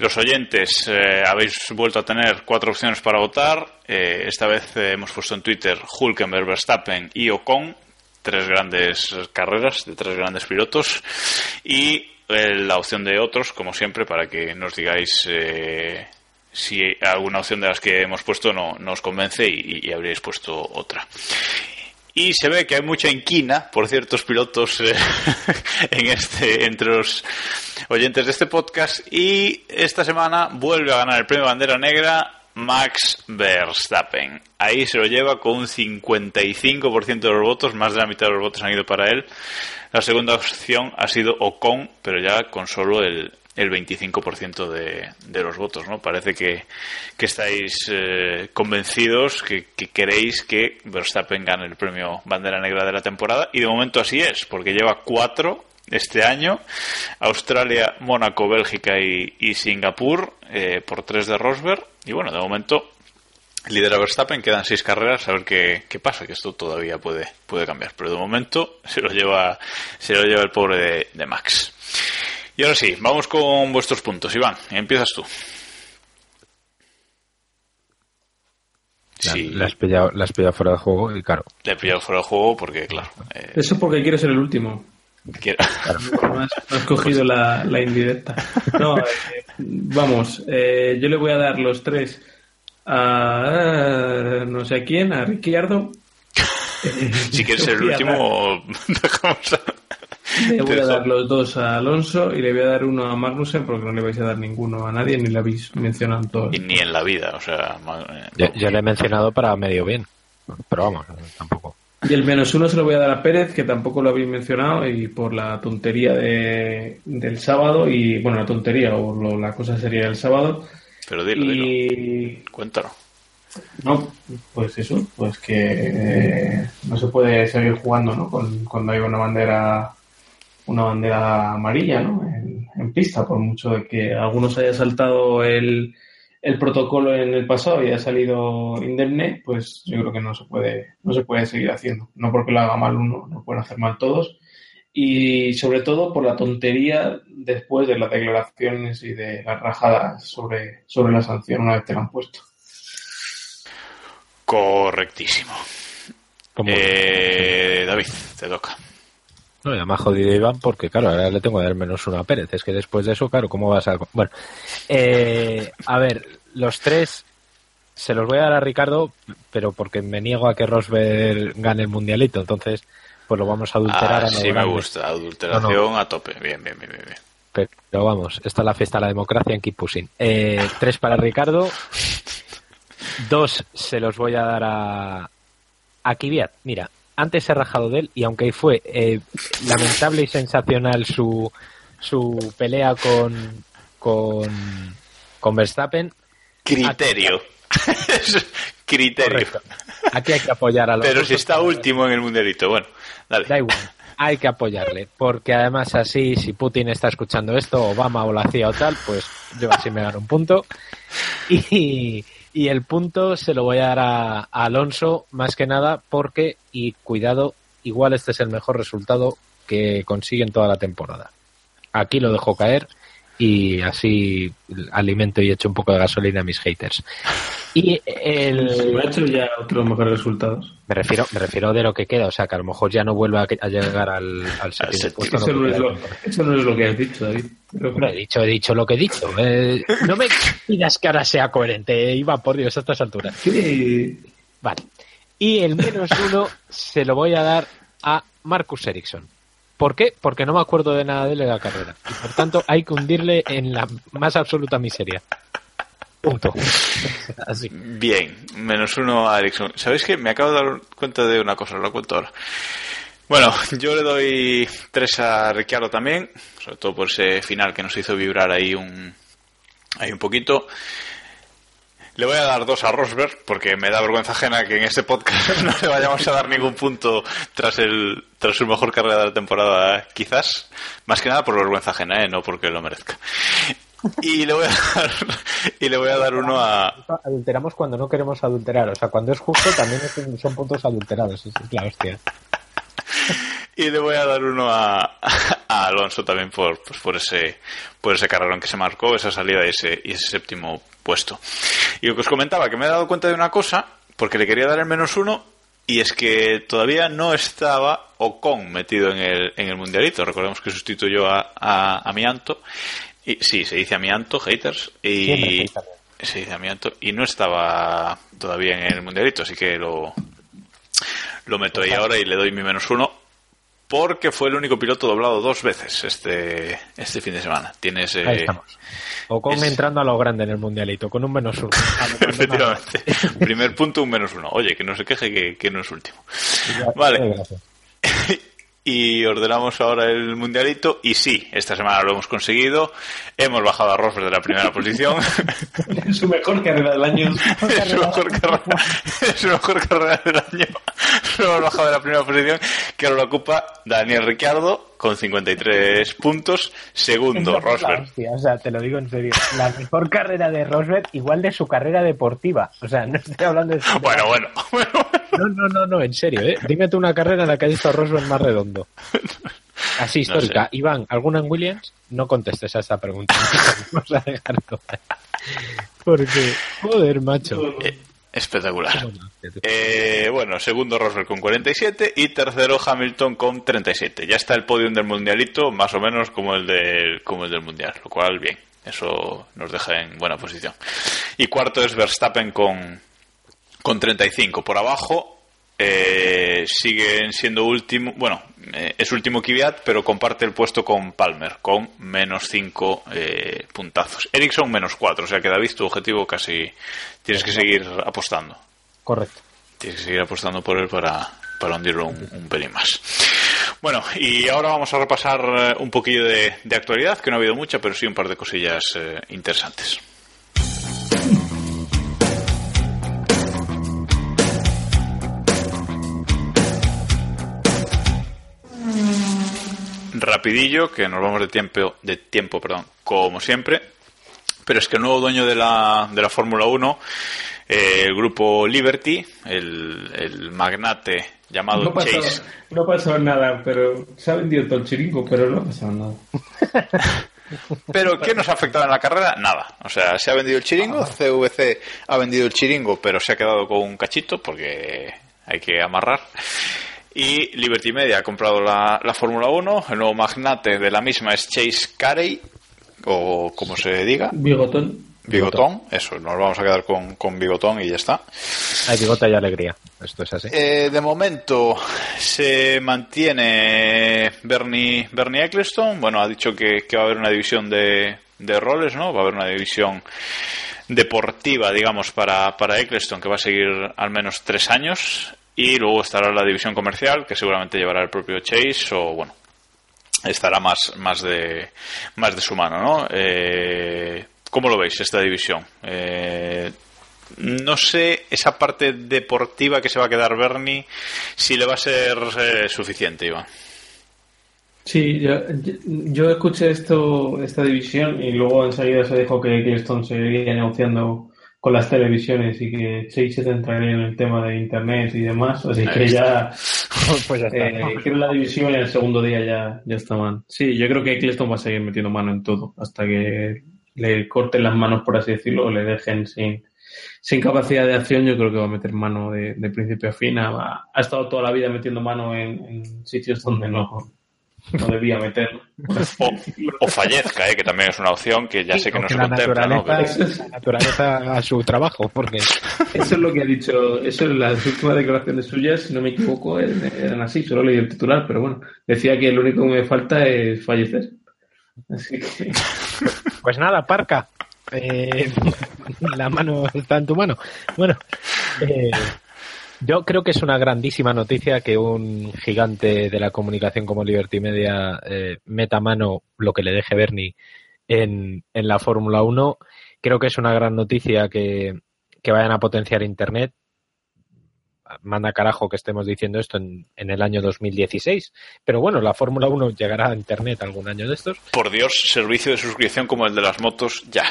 Los oyentes eh, habéis vuelto a tener cuatro opciones para votar. Eh, esta vez eh, hemos puesto en Twitter Hulkenberg, Verstappen y Ocon. Tres grandes carreras de tres grandes pilotos. Y la opción de otros, como siempre, para que nos digáis si alguna opción de las que hemos puesto no, os convence y, y habréis puesto otra. Y se ve que hay mucha inquina por ciertos pilotos eh, en este, entre los oyentes de este podcast. Y esta semana vuelve a ganar el premio Bandera Negra Max Verstappen. Ahí se lo lleva con un 55% de los votos, más de la mitad de los votos han ido para él. La segunda opción ha sido Ocon, pero ya con solo el, el 25% de, de los votos, ¿no? Parece que, que estáis eh, convencidos, que, que, queréis que Verstappen gane el premio Bandera Negra de la temporada, y de momento así es, porque lleva cuatro este año, Australia, Mónaco, Bélgica y, Singapur, eh, por tres de Rosberg, y bueno, de momento lidera Verstappen, quedan seis carreras, a ver qué, qué, pasa, que esto todavía puede, puede cambiar, pero de momento se lo lleva, se lo lleva el pobre de Max. Y ahora sí, vamos con vuestros puntos. Iván, empiezas tú. La, sí. la, has pillado, la has pillado fuera de juego y claro. Le he pillado fuera de juego porque, claro. Eh... Eso porque quiero ser el último. Quiero. Claro. No, has, no has, cogido la, la indirecta. No, eh, vamos, eh, yo le voy a dar los tres a no sé a quién, a Ricciardo. si quieres ser el último, dejamos a... Le voy a dar los dos a Alonso y le voy a dar uno a Magnussen porque no le vais a dar ninguno a nadie ni le habéis mencionado todos. Y ni en la vida, o sea. Yo, yo le he mencionado para medio bien, pero vamos, tampoco. Y el menos uno se lo voy a dar a Pérez, que tampoco lo habéis mencionado, y por la tontería de, del sábado, y bueno, la tontería o lo, la cosa sería el sábado. Pero dilo, y... dilo. Cuéntalo. No, pues eso, pues que eh, no se puede seguir jugando, ¿no? Con, cuando hay una bandera una bandera amarilla ¿no? en, en, pista, por mucho de que algunos haya saltado el, el, protocolo en el pasado y haya salido indemne, pues yo creo que no se puede, no se puede seguir haciendo. No porque lo haga mal uno, lo pueden hacer mal todos. Y sobre todo por la tontería después de las declaraciones y de las rajadas sobre, sobre la sanción una vez que la han puesto. Correctísimo. Eh, David, te toca. No, ya me ha jodido Iván porque, claro, ahora le tengo que dar menos uno a Pérez. Es que después de eso, claro, ¿cómo vas a...? Bueno, eh, a ver, los tres se los voy a dar a Ricardo, pero porque me niego a que Rosberg gane el mundialito. Entonces, pues lo vamos a adulterar. Ah, a sí, grande. me gusta. Adulteración no, no. a tope. Bien, bien, bien, bien. Pero vamos, esta es la fiesta de la democracia en Keep Pushing. Eh, tres para Ricardo. Dos se los voy a dar a, a Kvyat. Mira, antes he rajado de él y aunque fue eh, lamentable y sensacional su, su pelea con, con, con Verstappen. Criterio. Criterio. Correcto. Aquí hay que apoyar a los Pero si está último en el mundialito, bueno, dale. Da igual. Hay que apoyarle, porque además así, si Putin está escuchando esto, Obama o la CIA o tal, pues yo así me gano un punto. Y, y el punto se lo voy a dar a, Alonso más que nada porque, y cuidado, igual este es el mejor resultado que consiguen toda la temporada. Aquí lo dejo caer y así alimento y echo un poco de gasolina a mis haters. Y el... ¿Se ha hecho ya otros mejores resultados? Me refiero, me refiero de lo que queda, o sea que a lo mejor ya no vuelve a, llegar al, al séptimo puesto. Eso no, es lo, eso no es lo que has dicho, David. Pero he dicho, he dicho lo que he dicho. Eh, no me pidas que ahora sea coherente, iba por Dios a estas alturas. Sí. Vale. Y el menos uno se lo voy a dar a Marcus Ericsson. ¿Por qué? Porque no me acuerdo de nada de él en la carrera. Y por tanto hay que hundirle en la más absoluta miseria. Punto. Así. Bien, menos uno a Ericsson. ¿Sabéis qué? Me acabo de dar cuenta de una cosa, lo cuento ahora. Bueno, yo le doy tres a Ricciardo también, sobre todo por ese final que nos hizo vibrar ahí un, ahí un poquito. Le voy a dar dos a Rosberg porque me da vergüenza ajena que en este podcast no le vayamos a dar ningún punto tras el tras su mejor carrera de la temporada, quizás. Más que nada por vergüenza ajena, ¿eh? no porque lo merezca. Y le voy a dar, y le voy a dar uno a, Adulteramos cuando no queremos adulterar. O sea, cuando es justo también son puntos adulterados. Es la hostia. y le voy a dar uno a, a Alonso también por, pues por ese por ese carrerón que se marcó, esa salida y ese, y ese séptimo puesto. Y lo que os comentaba, que me he dado cuenta de una cosa, porque le quería dar el menos uno, y es que todavía no estaba Ocon metido en el, en el mundialito. Recordemos que sustituyó a, a, a Mianto. Y, sí, se dice Amianto, haters. Y, se dice Amianto. Y no estaba todavía en el mundialito, así que lo, lo meto ahí ahora y le doy mi menos uno porque fue el único piloto doblado dos veces este este fin de semana. Tienes Ahí eh, estamos. O con es- entrando a lo grande en el mundialito, con un menos uno. A lo cuando nada. efectivamente primer punto un menos uno. Oye, que no se queje que, que no es último. Ya, Vale. Y ordenamos ahora el mundialito y sí, esta semana lo hemos conseguido. Hemos bajado a Rosberg de la primera posición. En su mejor carrera del año. es su mejor carrera, es su mejor carrera del año. Lo hemos bajado de la primera posición, que ahora lo ocupa Daniel Ricciardo con 53 puntos. Segundo, es Rosberg. hostia, o sea, te lo digo en serio. La mejor carrera de Rosberg, igual de su carrera deportiva. O sea, no estoy hablando de. Bueno, bueno, bueno. No, no, no, no, en serio, ¿eh? Dime tú una carrera en la que haya estado Rosberg más redondo. Así, No histórica. sé. Iván, ¿alguna en Williams? No contestes a esta pregunta. Vamos a dejarlo. Porque, joder, macho. Eh, espectacular. Eh, bueno, segundo Rosberg con 47 y tercero Hamilton con 37. Ya está el podium del mundialito, más o menos como el del, como el del mundial, lo cual bien, eso nos deja en buena posición. Y cuarto es Verstappen con, con 35. Por abajo eh, siguen siendo último, bueno, eh, es último Kvyat, pero comparte el puesto con Palmer con menos 5 puntazos. Ericsson menos 4, o sea que David, tu objetivo casi tienes que seguir apostando. Correcto. Tienes que seguir apostando por él para, para hundirlo un, un pelín más. Bueno, y ahora vamos a repasar eh, un poquillo de, de actualidad, que no ha habido mucha, pero sí un par de cosillas eh, interesantes. Rapidillo, que nos vamos de tiempo, de tiempo, perdón, como siempre. Pero es que el nuevo dueño de la, de la Fórmula 1, eh, el grupo Liberty, el, el magnate llamado No pasó, Chase, no pasó nada, pero se ha vendido todo el chiringo, pero no ha pasado nada. Pero ¿qué nos ha afectado en la carrera? Nada. O sea, se ha vendido el chiringo, CVC ha vendido el chiringo, pero se ha quedado con un cachito porque hay que amarrar. Y Liberty Media ha comprado la, la Fórmula 1. El nuevo magnate de la misma es Chase Carey, o como se diga, Bigotón. Bigotón. Eso, nos vamos a quedar con, con Bigotón y ya está. Hay bigota y alegría. Esto es así. Eh, de momento se mantiene Bernie, Bernie Eccleston. Bueno, ha dicho que, que va a haber una división de, de roles, ¿no? Va a haber una división deportiva, digamos, para, para Eccleston, que va a seguir al menos tres años. Y luego estará la división comercial, que seguramente llevará el propio Chase, o bueno, estará más, más, de, más de su mano, ¿no? Eh, ¿Cómo lo veis esta división? Eh, no sé esa parte deportiva que se va a quedar Bernie si le va a ser eh, suficiente, Iván. Sí, yo, yo escuché esto, esta división y luego enseguida se dijo que Eccleston seguiría negociando con las televisiones y que Chase se centraría en el tema de internet y demás, así que ya Pues ya está. eh, la división y el segundo día ya, ya está mal. Sí, yo creo que Eccleston va a seguir metiendo mano en todo hasta que le corten las manos, por así decirlo, o le dejen sin, sin capacidad de acción, yo creo que va a meter mano de, de principio a fin. Ha, ha estado toda la vida metiendo mano en, en sitios donde no, no debía meterlo. O, fallezca, eh, que también es una opción que ya sé que no se la contempla, ¿no? naturaleza, Pero- Pero- la naturaleza a su trabajo, porque Eso es lo que ha dicho, eso es las últimas declaraciones suyas, si no me equivoco, eran eran así, solo leí el titular, pero bueno, decía que lo único que me falta es fallecer. Así que Pues nada, Parca. Eh, la mano está en tu mano. Bueno, eh, yo creo que es una grandísima noticia que un gigante de la comunicación como Liberty Media eh, meta mano lo que le deje Bernie en, en la Fórmula 1. Creo que es una gran noticia que, que vayan a potenciar Internet manda carajo que estemos diciendo esto en, en el año 2016. Pero bueno, la Fórmula 1 llegará a Internet algún año de estos. Por Dios, servicio de suscripción como el de las motos, ya.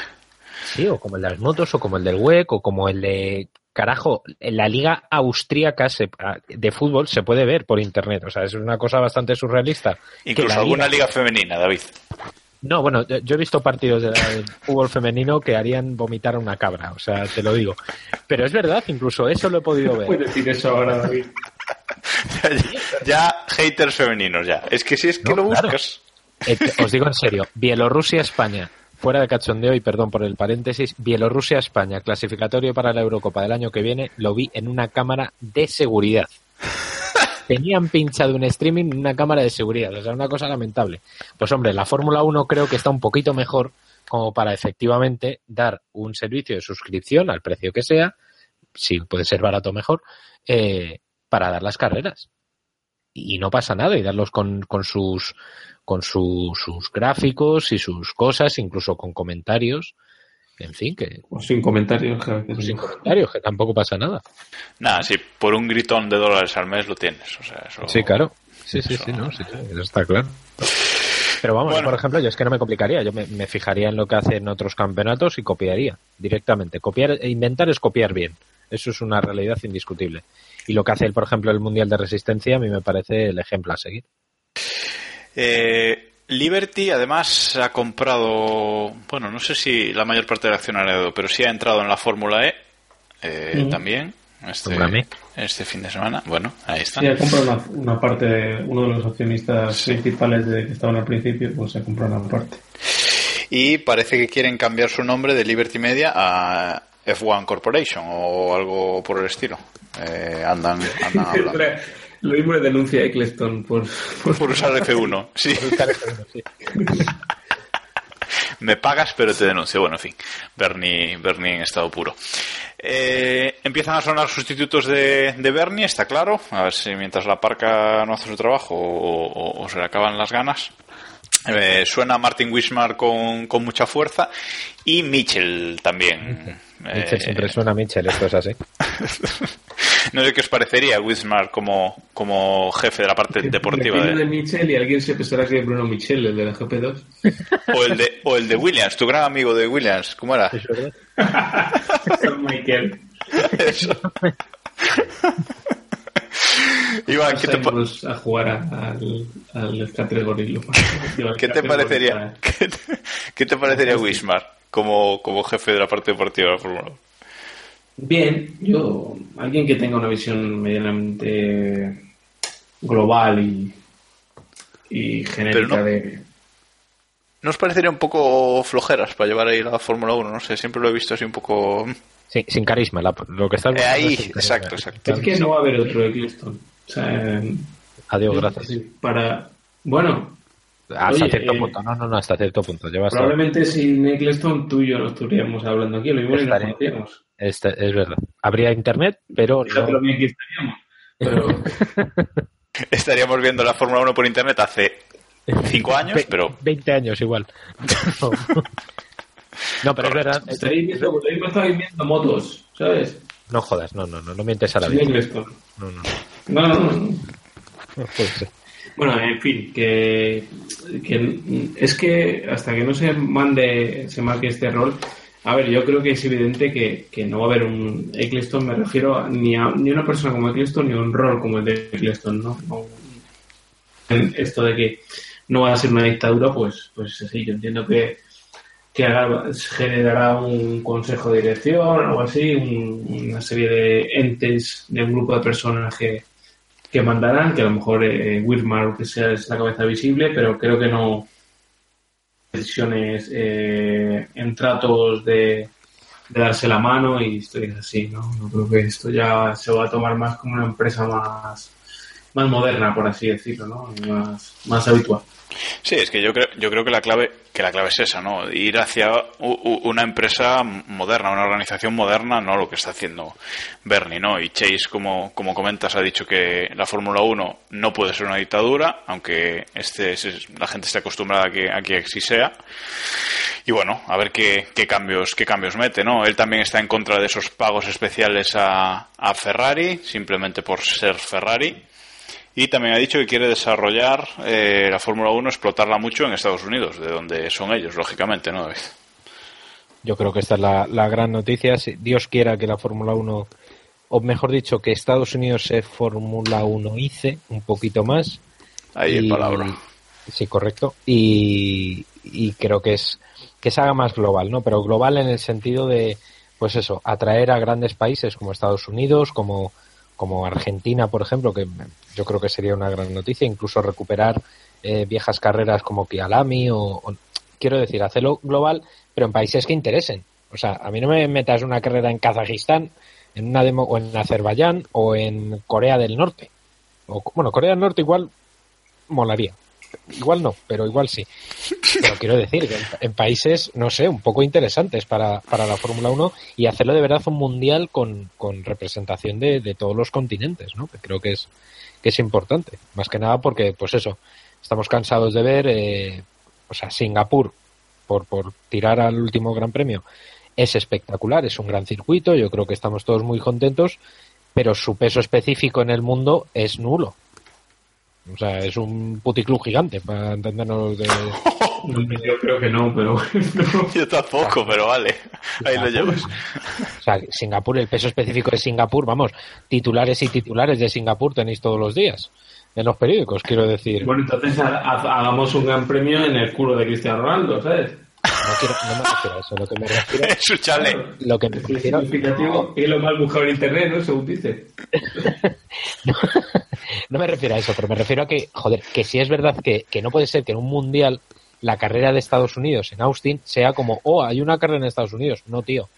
Sí, o como el de las motos, o como el del WEC, o como el de... Carajo, en la liga austríaca se- de fútbol se puede ver por internet. O sea, es una cosa bastante surrealista. Incluso alguna liga- femenina, David. No, bueno, yo, he visto partidos de- fútbol femenino que harían vomitar a una cabra, o sea, te lo digo. Pero es verdad, incluso eso lo he podido ver. Puedes decir eso ahora, David. ya, haters femeninos, ya. Es que si es que No, lo claro. buscas. Eh, os digo en serio, Bielorrusia-España, fuera de cachondeo y perdón por el paréntesis, Bielorrusia-España, clasificatorio para la Eurocopa del año que viene, lo vi en una cámara de seguridad. Tenían pinchado un streaming en una cámara de seguridad, o sea, una cosa lamentable. Pues hombre, la Fórmula 1 creo que está un poquito mejor como para efectivamente dar un servicio de suscripción al precio que sea, si puede ser barato mejor, eh, para dar las carreras. Y no pasa nada, y darlos con, con sus con su- sus gráficos y sus cosas, incluso con comentarios. En fin, que O sin comentarios, que sin comentarios, que tampoco pasa nada. Nada, si por un gritón de dólares al mes lo tienes. O sea, eso... Sí, claro. Sí, sí, Eso- sí, no, sí, eso está claro. Pero vamos, Bueno. por ejemplo, yo es que no me complicaría, yo me, me fijaría en lo que hacen otros campeonatos y copiaría directamente. Copiar e inventar es copiar bien. Eso es una realidad indiscutible. Y lo que hace, por ejemplo, el Mundial de Resistencia a mí me parece el ejemplo a seguir. Eh, Liberty además ha comprado, bueno, no sé si la mayor parte del accionariado, pero sí ha entrado en la Fórmula E eh, también este, este fin de semana. Bueno, ahí está. Sí, ha comprado una, una parte, de, uno de los accionistas principales de que estaban al principio, pues se ha comprado una parte. Y parece que quieren cambiar su nombre de Liberty Media a F1 Corporation o algo por el estilo. Eh, andan, andan hablando. Lo mismo le denuncia a Eccleston por, por, Por usar F1, sí. Me pagas, pero te denuncio. Bueno, en fin, Bernie, Bernie en estado puro. Eh, empiezan a sonar sustitutos de, de Bernie, está claro. A ver si mientras la parca no hace su trabajo o, o- o se le acaban las ganas. Eh, suena Martin Wismar con, con mucha fuerza y Mitchell también. Mitchell Eh, siempre suena a Mitchell, esto es así. no sé qué os parecería Wismar como, como jefe de la parte deportiva de... de, Michel y alguien se pensará que es Bruno Michel, el de la GP2. o el de o el de Williams, tu gran amigo de Williams, ¿cómo era? Son Michael. Eso. Iván, ¿qué te, a jugar al, al qué te parecería, qué te, qué te parecería Wismar como, como jefe de la parte deportiva de la Fórmula 1? Bien, yo, alguien que tenga una visión medianamente global y, y genérica no- de... ¿No os parecería un poco flojeras para llevar ahí la Fórmula 1? No sé, siempre lo he visto así un poco... Sin carisma, la- lo que estás Eh, ahí, es exacto, exacto. Es que no va a haber otro Eccleston. O sea, Adiós, gracias. para... Bueno, Hasta Oye, cierto eh, punto, no, no, no, hasta cierto punto. Llevas probablemente sin Eccleston tú y yo no estaríamos hablando aquí, lo mismo ni nos Este, es verdad. Habría internet, pero Fíjate no- lo bien que estaríamos. Pero, Estaríamos viendo la Fórmula 1 por internet hace cinco años, Ve- pero 20 años igual. no, No, pero es verdad. estaréis viendo, estáis viendo motos, ¿sabes? No jodas, no, no, no, no mientes a la vida. No, no, No, no, no. no puede ser. Bueno, en fin, que, que es que hasta que no se mande, se marque este rol, a ver, yo creo que es evidente que, que no va a haber un Eccleston, me refiero a, ni a ni una persona como Eccleston ni a un rol como el de Eccleston, ¿no? Esto de que no va a ser una dictadura, pues, pues sí, yo entiendo que, que haga- generará un consejo de dirección o algo así, un- una serie de entes de un grupo de personas que, que mandarán, que a lo mejor eh, Whitmar o que sea es la cabeza visible, pero creo que no decisiones eh, en tratos de, darse la mano y historias así, ¿no? No creo que esto ya se va a tomar más como una empresa más más moderna, por así decirlo, ¿no? Más, más habitual. Sí, es que yo creo, yo creo que la clave, que la clave es esa, ¿no? Ir hacia una empresa moderna, una organización moderna, no lo que está haciendo Bernie, ¿no? Y Chase, como, como comentas, ha dicho que la Fórmula 1 no puede ser una dictadura, aunque este, es- la gente esté acostumbrada a que, a que así sea. Y bueno, a ver qué, qué cambios, qué cambios mete, ¿no? Él también está en contra de esos pagos especiales a, a Ferrari, simplemente por ser Ferrari. Y también ha dicho que quiere desarrollar eh, la Fórmula 1, explotarla mucho en Estados Unidos, de donde son ellos, lógicamente, ¿no, David? Yo creo que esta es la, la gran noticia. Si Dios quiera que la Fórmula 1, o mejor dicho, que Estados Unidos se Fórmula 1 hice un poquito más. Ahí el palabra. Sí, correcto. Y, y creo que es que se haga más global, ¿no? Pero global en el sentido de, pues eso, atraer a grandes países como Estados Unidos, como, como Argentina, por ejemplo, que yo creo que sería una gran noticia, incluso recuperar eh, viejas carreras como Kialami o, quiero decir, hacerlo global, pero en países que interesen. O sea, a mí no me metas una carrera en Kazajistán, en una demo, o en Azerbaiyán o en Corea del Norte. O, bueno, Corea del Norte igual molaría. Igual no, pero igual sí. Pero quiero decir que en, países, no sé, un poco interesantes para, para la Fórmula 1 y hacerlo de verdad un mundial con, con representación de, de todos los continentes, ¿no? Que creo que es, que es importante. Más que nada porque, pues eso, estamos cansados de ver, eh, o sea, Singapur, por, por tirar al último Gran Premio, es espectacular, es un gran circuito, yo creo que estamos todos muy contentos, pero su peso específico en el mundo es nulo. O sea, es un puticlub gigante, para entendernos de... Yo creo que no, pero. Yo tampoco, pero vale. Ahí lo llevas. O sea, Singapur, el peso específico de Singapur, vamos, titulares y titulares de Singapur tenéis todos los días en los periódicos, quiero decir. Bueno, entonces ha- ha- hagamos un gran premio en el culo de Cristiano Ronaldo, ¿sabes? No, quiero, no me refiero a eso, lo que me refiero, Su chale. lo que me Es refiero, significativo y lo más buscado en internet, ¿no? Según dice. No me refiero a eso, pero me refiero a que, joder, que si es verdad que, que no puede ser que en un mundial la carrera de Estados Unidos en Austin sea como, oh, hay una carrera en Estados Unidos. No, tío.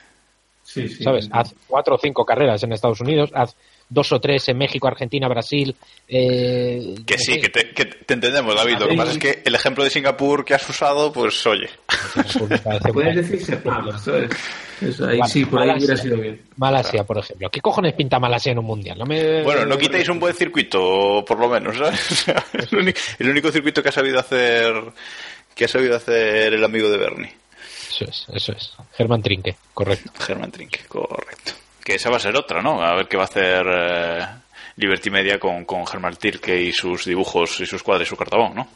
Sí, sí. ¿Sabes? Haz cuatro o cinco carreras en Estados Unidos, haz dos o tres en México, Argentina, Brasil. Eh, Que sí, sé. que te, que te entendemos, David. Lo que pasa es que el ejemplo de Singapur que has usado, pues oye. Puedes un- decir Sepang, ¿sabes? Eso, ahí sí, por ahí Malasia. hubiera sido bien. Malasia, por ejemplo. ¿Qué cojones pinta Malasia en un mundial? No me... Bueno, no quitéis un buen circuito, por lo menos, el único circuito que ha sabido hacer que ha sabido hacer el amigo de Bernie, Eso es, eso es. Germán Trinque, correcto. Germán Trinque, correcto. Que esa va a ser otra, ¿no? A ver qué va a hacer eh, Liberty Media con, con Germán Trinque y sus dibujos y sus cuadros y su cartabón, ¿no?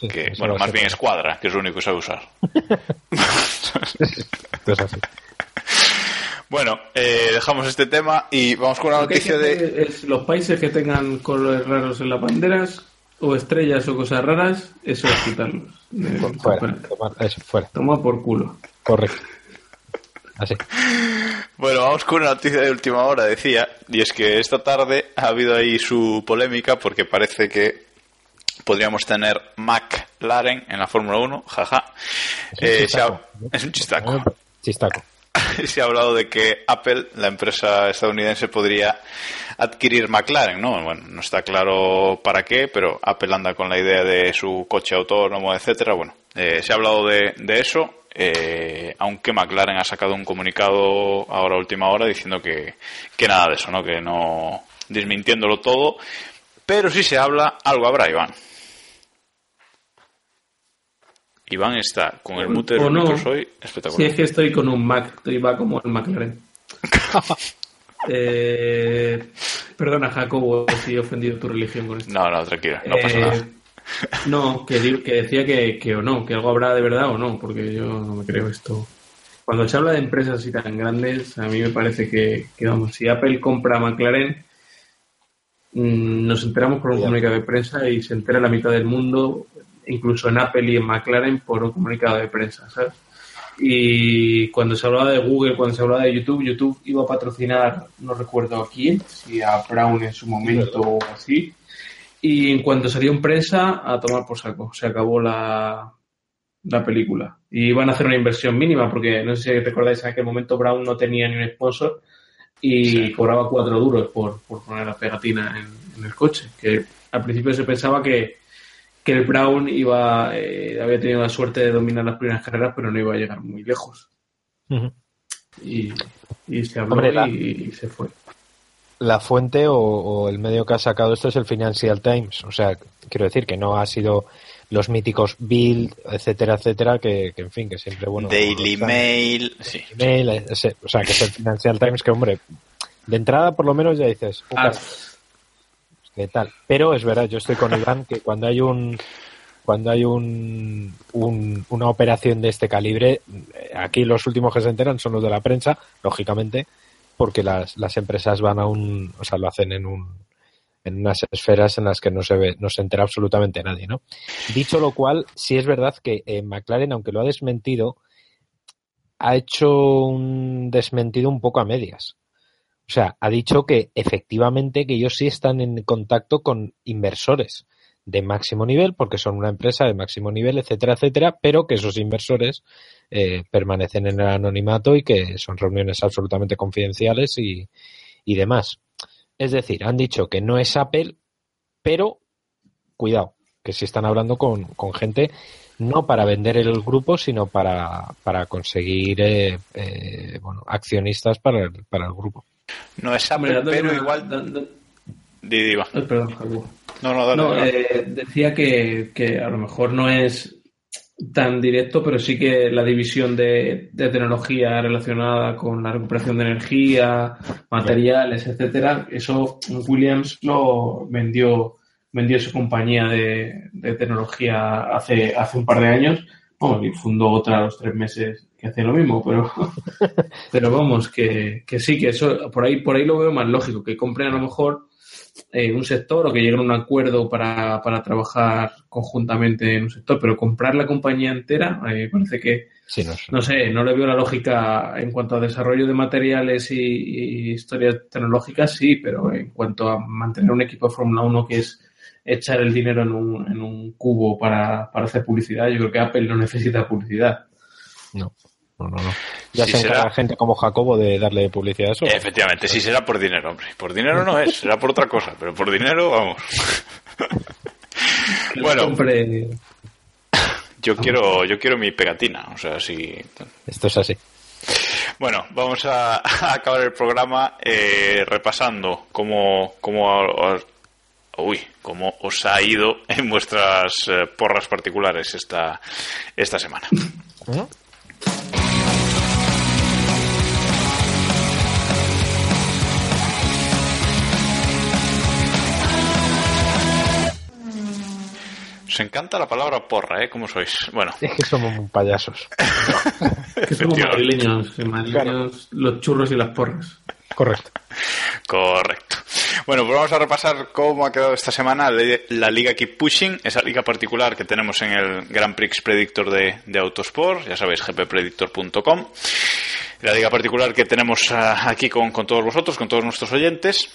Sí, Que, bueno, más bien todo. escuadra, que es lo único que sabe usar. Es así. Bueno, eh, dejamos este tema y vamos con la que que noticia de... es los países que tengan colores raros en las banderas o estrellas o cosas raras, eso es quitarlos. Eh, Fuera, tomar- eso, fuera. Toma por culo. Correcto. Así. Bueno, vamos con una noticia de última hora, decía, y es que esta tarde ha habido ahí su polémica porque parece que podríamos tener McLaren en la Fórmula 1, jaja. Es un Eh, se ha- es un chistaco. Chistaco. se ha hablado de que Apple, la empresa estadounidense, podría adquirir McLaren, ¿no? Bueno, no está claro para qué, pero Apple anda con la idea de su coche autónomo, etcétera. Bueno, eh, se ha hablado de, de eso, eh, aunque McLaren ha sacado un comunicado ahora a última hora diciendo que, que nada de eso, ¿no? Que no desmintiéndolo todo, pero si se habla, algo habrá, Iván. Iván está con el mute de O los no. micros hoy Si espectacular. es que estoy con un Mac, estoy va como el McLaren. eh, perdona, Jacobo, si he ofendido tu religión con esto. No, no, tranquila, no pasa Eh, nada. No, que, decía que, que o no, que algo habrá de verdad o no, porque yo no me creo esto. Cuando se habla de empresas así tan grandes, a mí me parece que, que, vamos, si Apple compra a McLaren, mm, nos enteramos por un comunicado de prensa y se entera la mitad del mundo, incluso en Apple y en McLaren, por un comunicado de prensa, ¿sabes? Y cuando se hablaba de Google, cuando se hablaba de YouTube, YouTube iba a patrocinar, no recuerdo a quién, si a Brown en su momento o así. Y en cuanto salió en prensa, a tomar por saco. Se acabó la, la película. Y iban a hacer una inversión mínima, porque no sé si recordáis en aquel momento Brown no tenía ni un sponsor. y cobraba cuatro duros por, por poner la pegatina en, el coche. Que al principio se pensaba que, que el Brown iba eh, había tenido la suerte de dominar las primeras carreras, pero no iba a llegar muy lejos. y, se habló y, se fue. La fuente o, el medio que ha sacado esto es el Financial Times. O sea, quiero decir que no ha sido los míticos Bill, etcétera, etcétera, que, en fin, que siempre, bueno... Daily Mail, sí. Mail, o sea, que es el Financial Times, que, hombre, de entrada por lo menos ya dices, ah. ¿qué tal? Pero es verdad, yo estoy con Iván que cuando hay un cuando hay un, una operación de este calibre, aquí los últimos que se enteran son los de la prensa, lógicamente, porque las, las empresas van a un, o sea, lo hacen en un, en unas esferas en las que no se ve, no se entera absolutamente nadie, ¿no? Dicho lo cual, sí es verdad que eh, McLaren, aunque lo ha desmentido, ha hecho un desmentido un poco a medias. O sea, ha dicho que efectivamente que ellos sí están en contacto con inversores de máximo nivel, porque son una empresa de máximo nivel, etcétera, etcétera, pero que esos inversores eh, permanecen en el anonimato y que son reuniones absolutamente confidenciales y, y demás. Es decir, han dicho que no es Apple, pero cuidado, que si están hablando con, gente no para vender el grupo, sino para, para conseguir eh, eh, bueno, accionistas para el, para el grupo. No es Apple, pero igual... Perdón, no, no, no eh, decía que, que a lo mejor no es tan directo, pero sí que la división de, tecnología relacionada con la recuperación de energía, materiales, etcétera, eso Williams lo vendió vendió su compañía de, tecnología hace, hace un par de años. y fundó otra a los tres meses que hace lo mismo, pero, pero vamos, que, que sí, que eso por ahí, por ahí lo veo más lógico, que compren a lo mejor en un sector o que lleguen a un acuerdo para, para, trabajar conjuntamente en un sector, pero comprar la compañía entera, me parece que, no, sé, no le veo la lógica en cuanto a desarrollo de materiales y, historias tecnológicas, sí, pero en cuanto a mantener un equipo de Fórmula 1 que es echar el dinero en un, en un cubo para, para hacer publicidad, yo creo que Apple no necesita publicidad. No. No, no, no. Ya se encarga gente como Jacobo de darle publicidad a eso. Efectivamente, sí será por dinero, hombre. Por dinero no es, será por otra cosa, pero por dinero, vamos. bueno. Yo quiero, yo quiero mi pegatina, o sea, si... Esto es así. Bueno, vamos a, acabar el programa eh, repasando cómo, cómo, uy, cómo os ha ido en vuestras eh, porras particulares esta, esta semana. ¿Eh? Os encanta la palabra porra, ¿eh? ¿Cómo sois? Bueno. Es que somos muy payasos. que somos madrileños, madrileños los churros y las porras. Correcto. Correcto. Bueno, pues vamos a repasar cómo ha quedado esta semana la Liga Keep Pushing, esa liga particular que tenemos en el Grand Prix Predictor de, de Autosport, ya sabéis, gppredictor.com. La liga particular que tenemos ah, aquí con, con todos vosotros, con todos nuestros oyentes.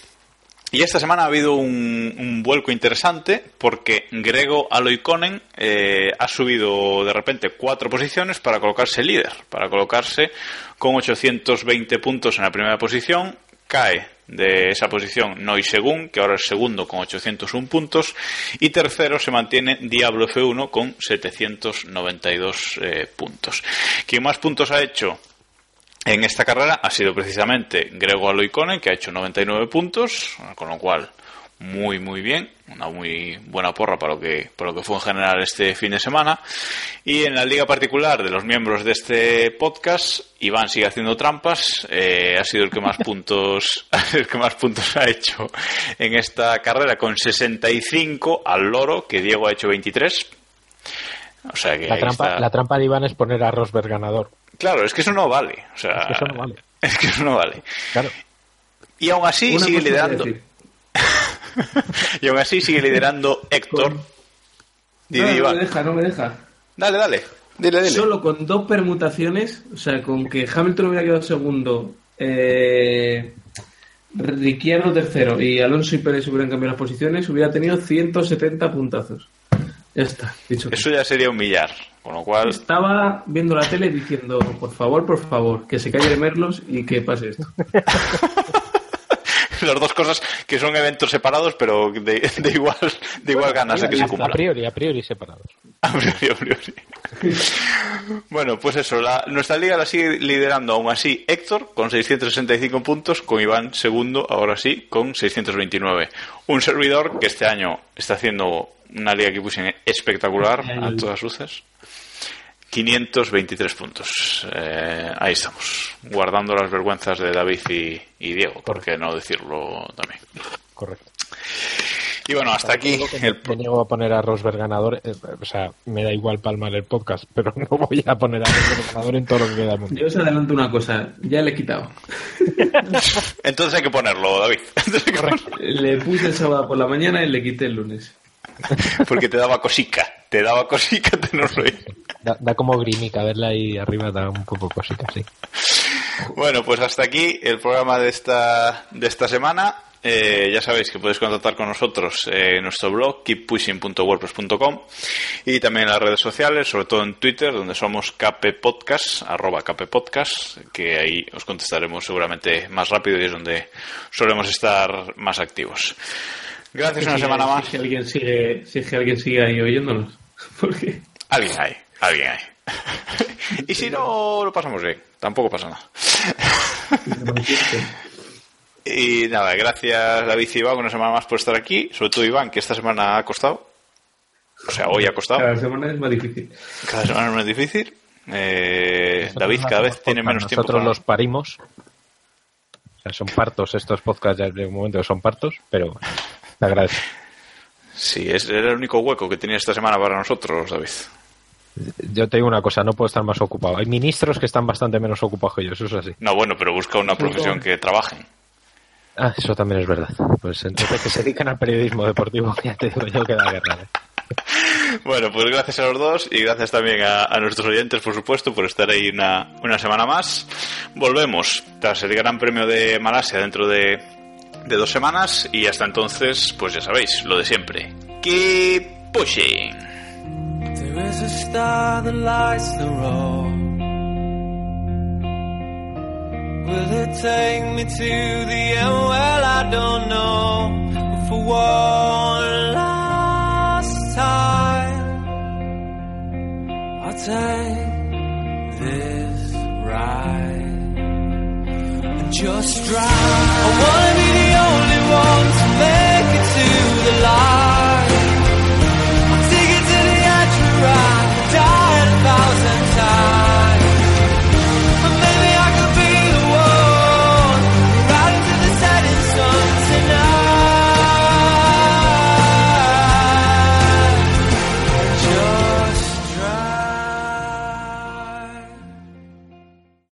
Y esta semana ha habido un, vuelco interesante porque Grego Aloikonen eh, ha subido de repente cuatro posiciones para colocarse líder, para colocarse con 820 puntos en la primera posición. Cae de esa posición Noi Según, que ahora es segundo con 801 puntos. Y tercero se mantiene Diablo F1 con 792 eh, puntos. ¿Quién más puntos ha hecho? En esta carrera ha sido precisamente Grego Aloikone, que ha hecho 99 puntos, con lo cual muy muy bien, una muy buena porra para lo que para lo que fue en general este fin de semana. Y en la liga particular de los miembros de este podcast, Iván sigue haciendo trampas, eh, ha sido el que más puntos el que más puntos ha hecho en esta carrera con 65 al loro, que Diego ha hecho 23. O sea que la, trampa, la trampa de Iván es poner a Rosberg ganador. Claro, es que eso no vale. O sea, es que eso no vale. Es que eso no vale. Claro. Y aún así sigue liderando. y aún así sigue liderando Héctor. No, no, me deja, no me deja. Dale, dale. Dile, dile. Solo con dos permutaciones, o sea, con que Hamilton hubiera quedado segundo, eh, Ricciardo tercero y Alonso y Pérez hubieran cambiado las posiciones, hubiera tenido 170 puntazos. Ya está, dicho. Eso ya sería humillar. Con lo cual. Estaba viendo la tele diciendo, por favor, por favor, que se calle de Merlos y que pase esto. las dos cosas que son eventos separados, pero de, de igual, de igual ganas de que se A cumplan. priori, a priori separados. A priori, a priori. bueno, pues eso, la- nuestra liga la sigue liderando aún así Héctor con 665 puntos, con Iván segundo, ahora sí, con 629. Un servidor que este año está haciendo una liga que puse espectacular a todas luces. 523 puntos. Eh, ahí estamos, guardando las vergüenzas de David y, y Diego, por qué no decirlo también. Correcto. Y bueno, hasta aquí el Me niego a poner a Rosberg ganador. eh, o sea, me da igual palmar el podcast, pero no voy a poner a Rosberg ganador en todo lo que queda del mundial. Yo os adelanto una cosa, ya le he quitado. Entonces hay que ponerlo, David. Que ponerlo. Le puse el sábado por la mañana y le quité el lunes. Porque te daba cosica. Te daba cosica tenerlo ahí. Da, da como grimica verla ahí arriba, da un poco cosica, sí. Bueno, pues hasta aquí el programa de esta, de esta semana. Eh, ya sabéis que podéis contactar con nosotros en nuestro blog keeppushing.wordpress.com y también en las redes sociales, sobre todo en Twitter, donde somos kppodcast, arroba kppodcast, que ahí os contestaremos seguramente más rápido y es donde solemos estar más activos. Gracias una Si- semana más. Si alguien sigue, si es que alguien sigue ahí oyéndonos. Porque Alguien hay, alguien hay. y si no, lo pasamos bien. Tampoco pasa nada. y nada, gracias David y Iván una semana más por estar aquí. Sobre todo Iván, que esta semana ha costado. O sea, hoy ha costado. cada semana es más difícil. Cada semana es más difícil. Eh, David cada vez tiene menos tiempo. Nosotros para- los parimos. O sea, son partos estos podcasts, ya de un momento que son partos, pero te agradezco. Sí, es, era el único hueco que tenía esta semana para nosotros, David. Yo te digo una cosa, no puedo estar más ocupado. Hay ministros que están bastante menos ocupados que yo, eso es así. No, bueno, pero busca una profesión que trabajen. Ah, eso también es verdad. Pues entonces que se dedican al periodismo deportivo, ya te digo yo que da guerra. ¿eh? Bueno, pues gracias a los dos y gracias también a, a nuestros oyentes, por supuesto, por estar ahí una, una semana más. Volvemos tras el Gran Premio de Malasia dentro de, de dos semanas y hasta entonces, pues ya sabéis, lo de siempre. Keep pushing. There is a star that lights the road. Will it take me to the end? Well, I don't know. But for one last time, I'll take this ride and just drive. only one to make it to the light.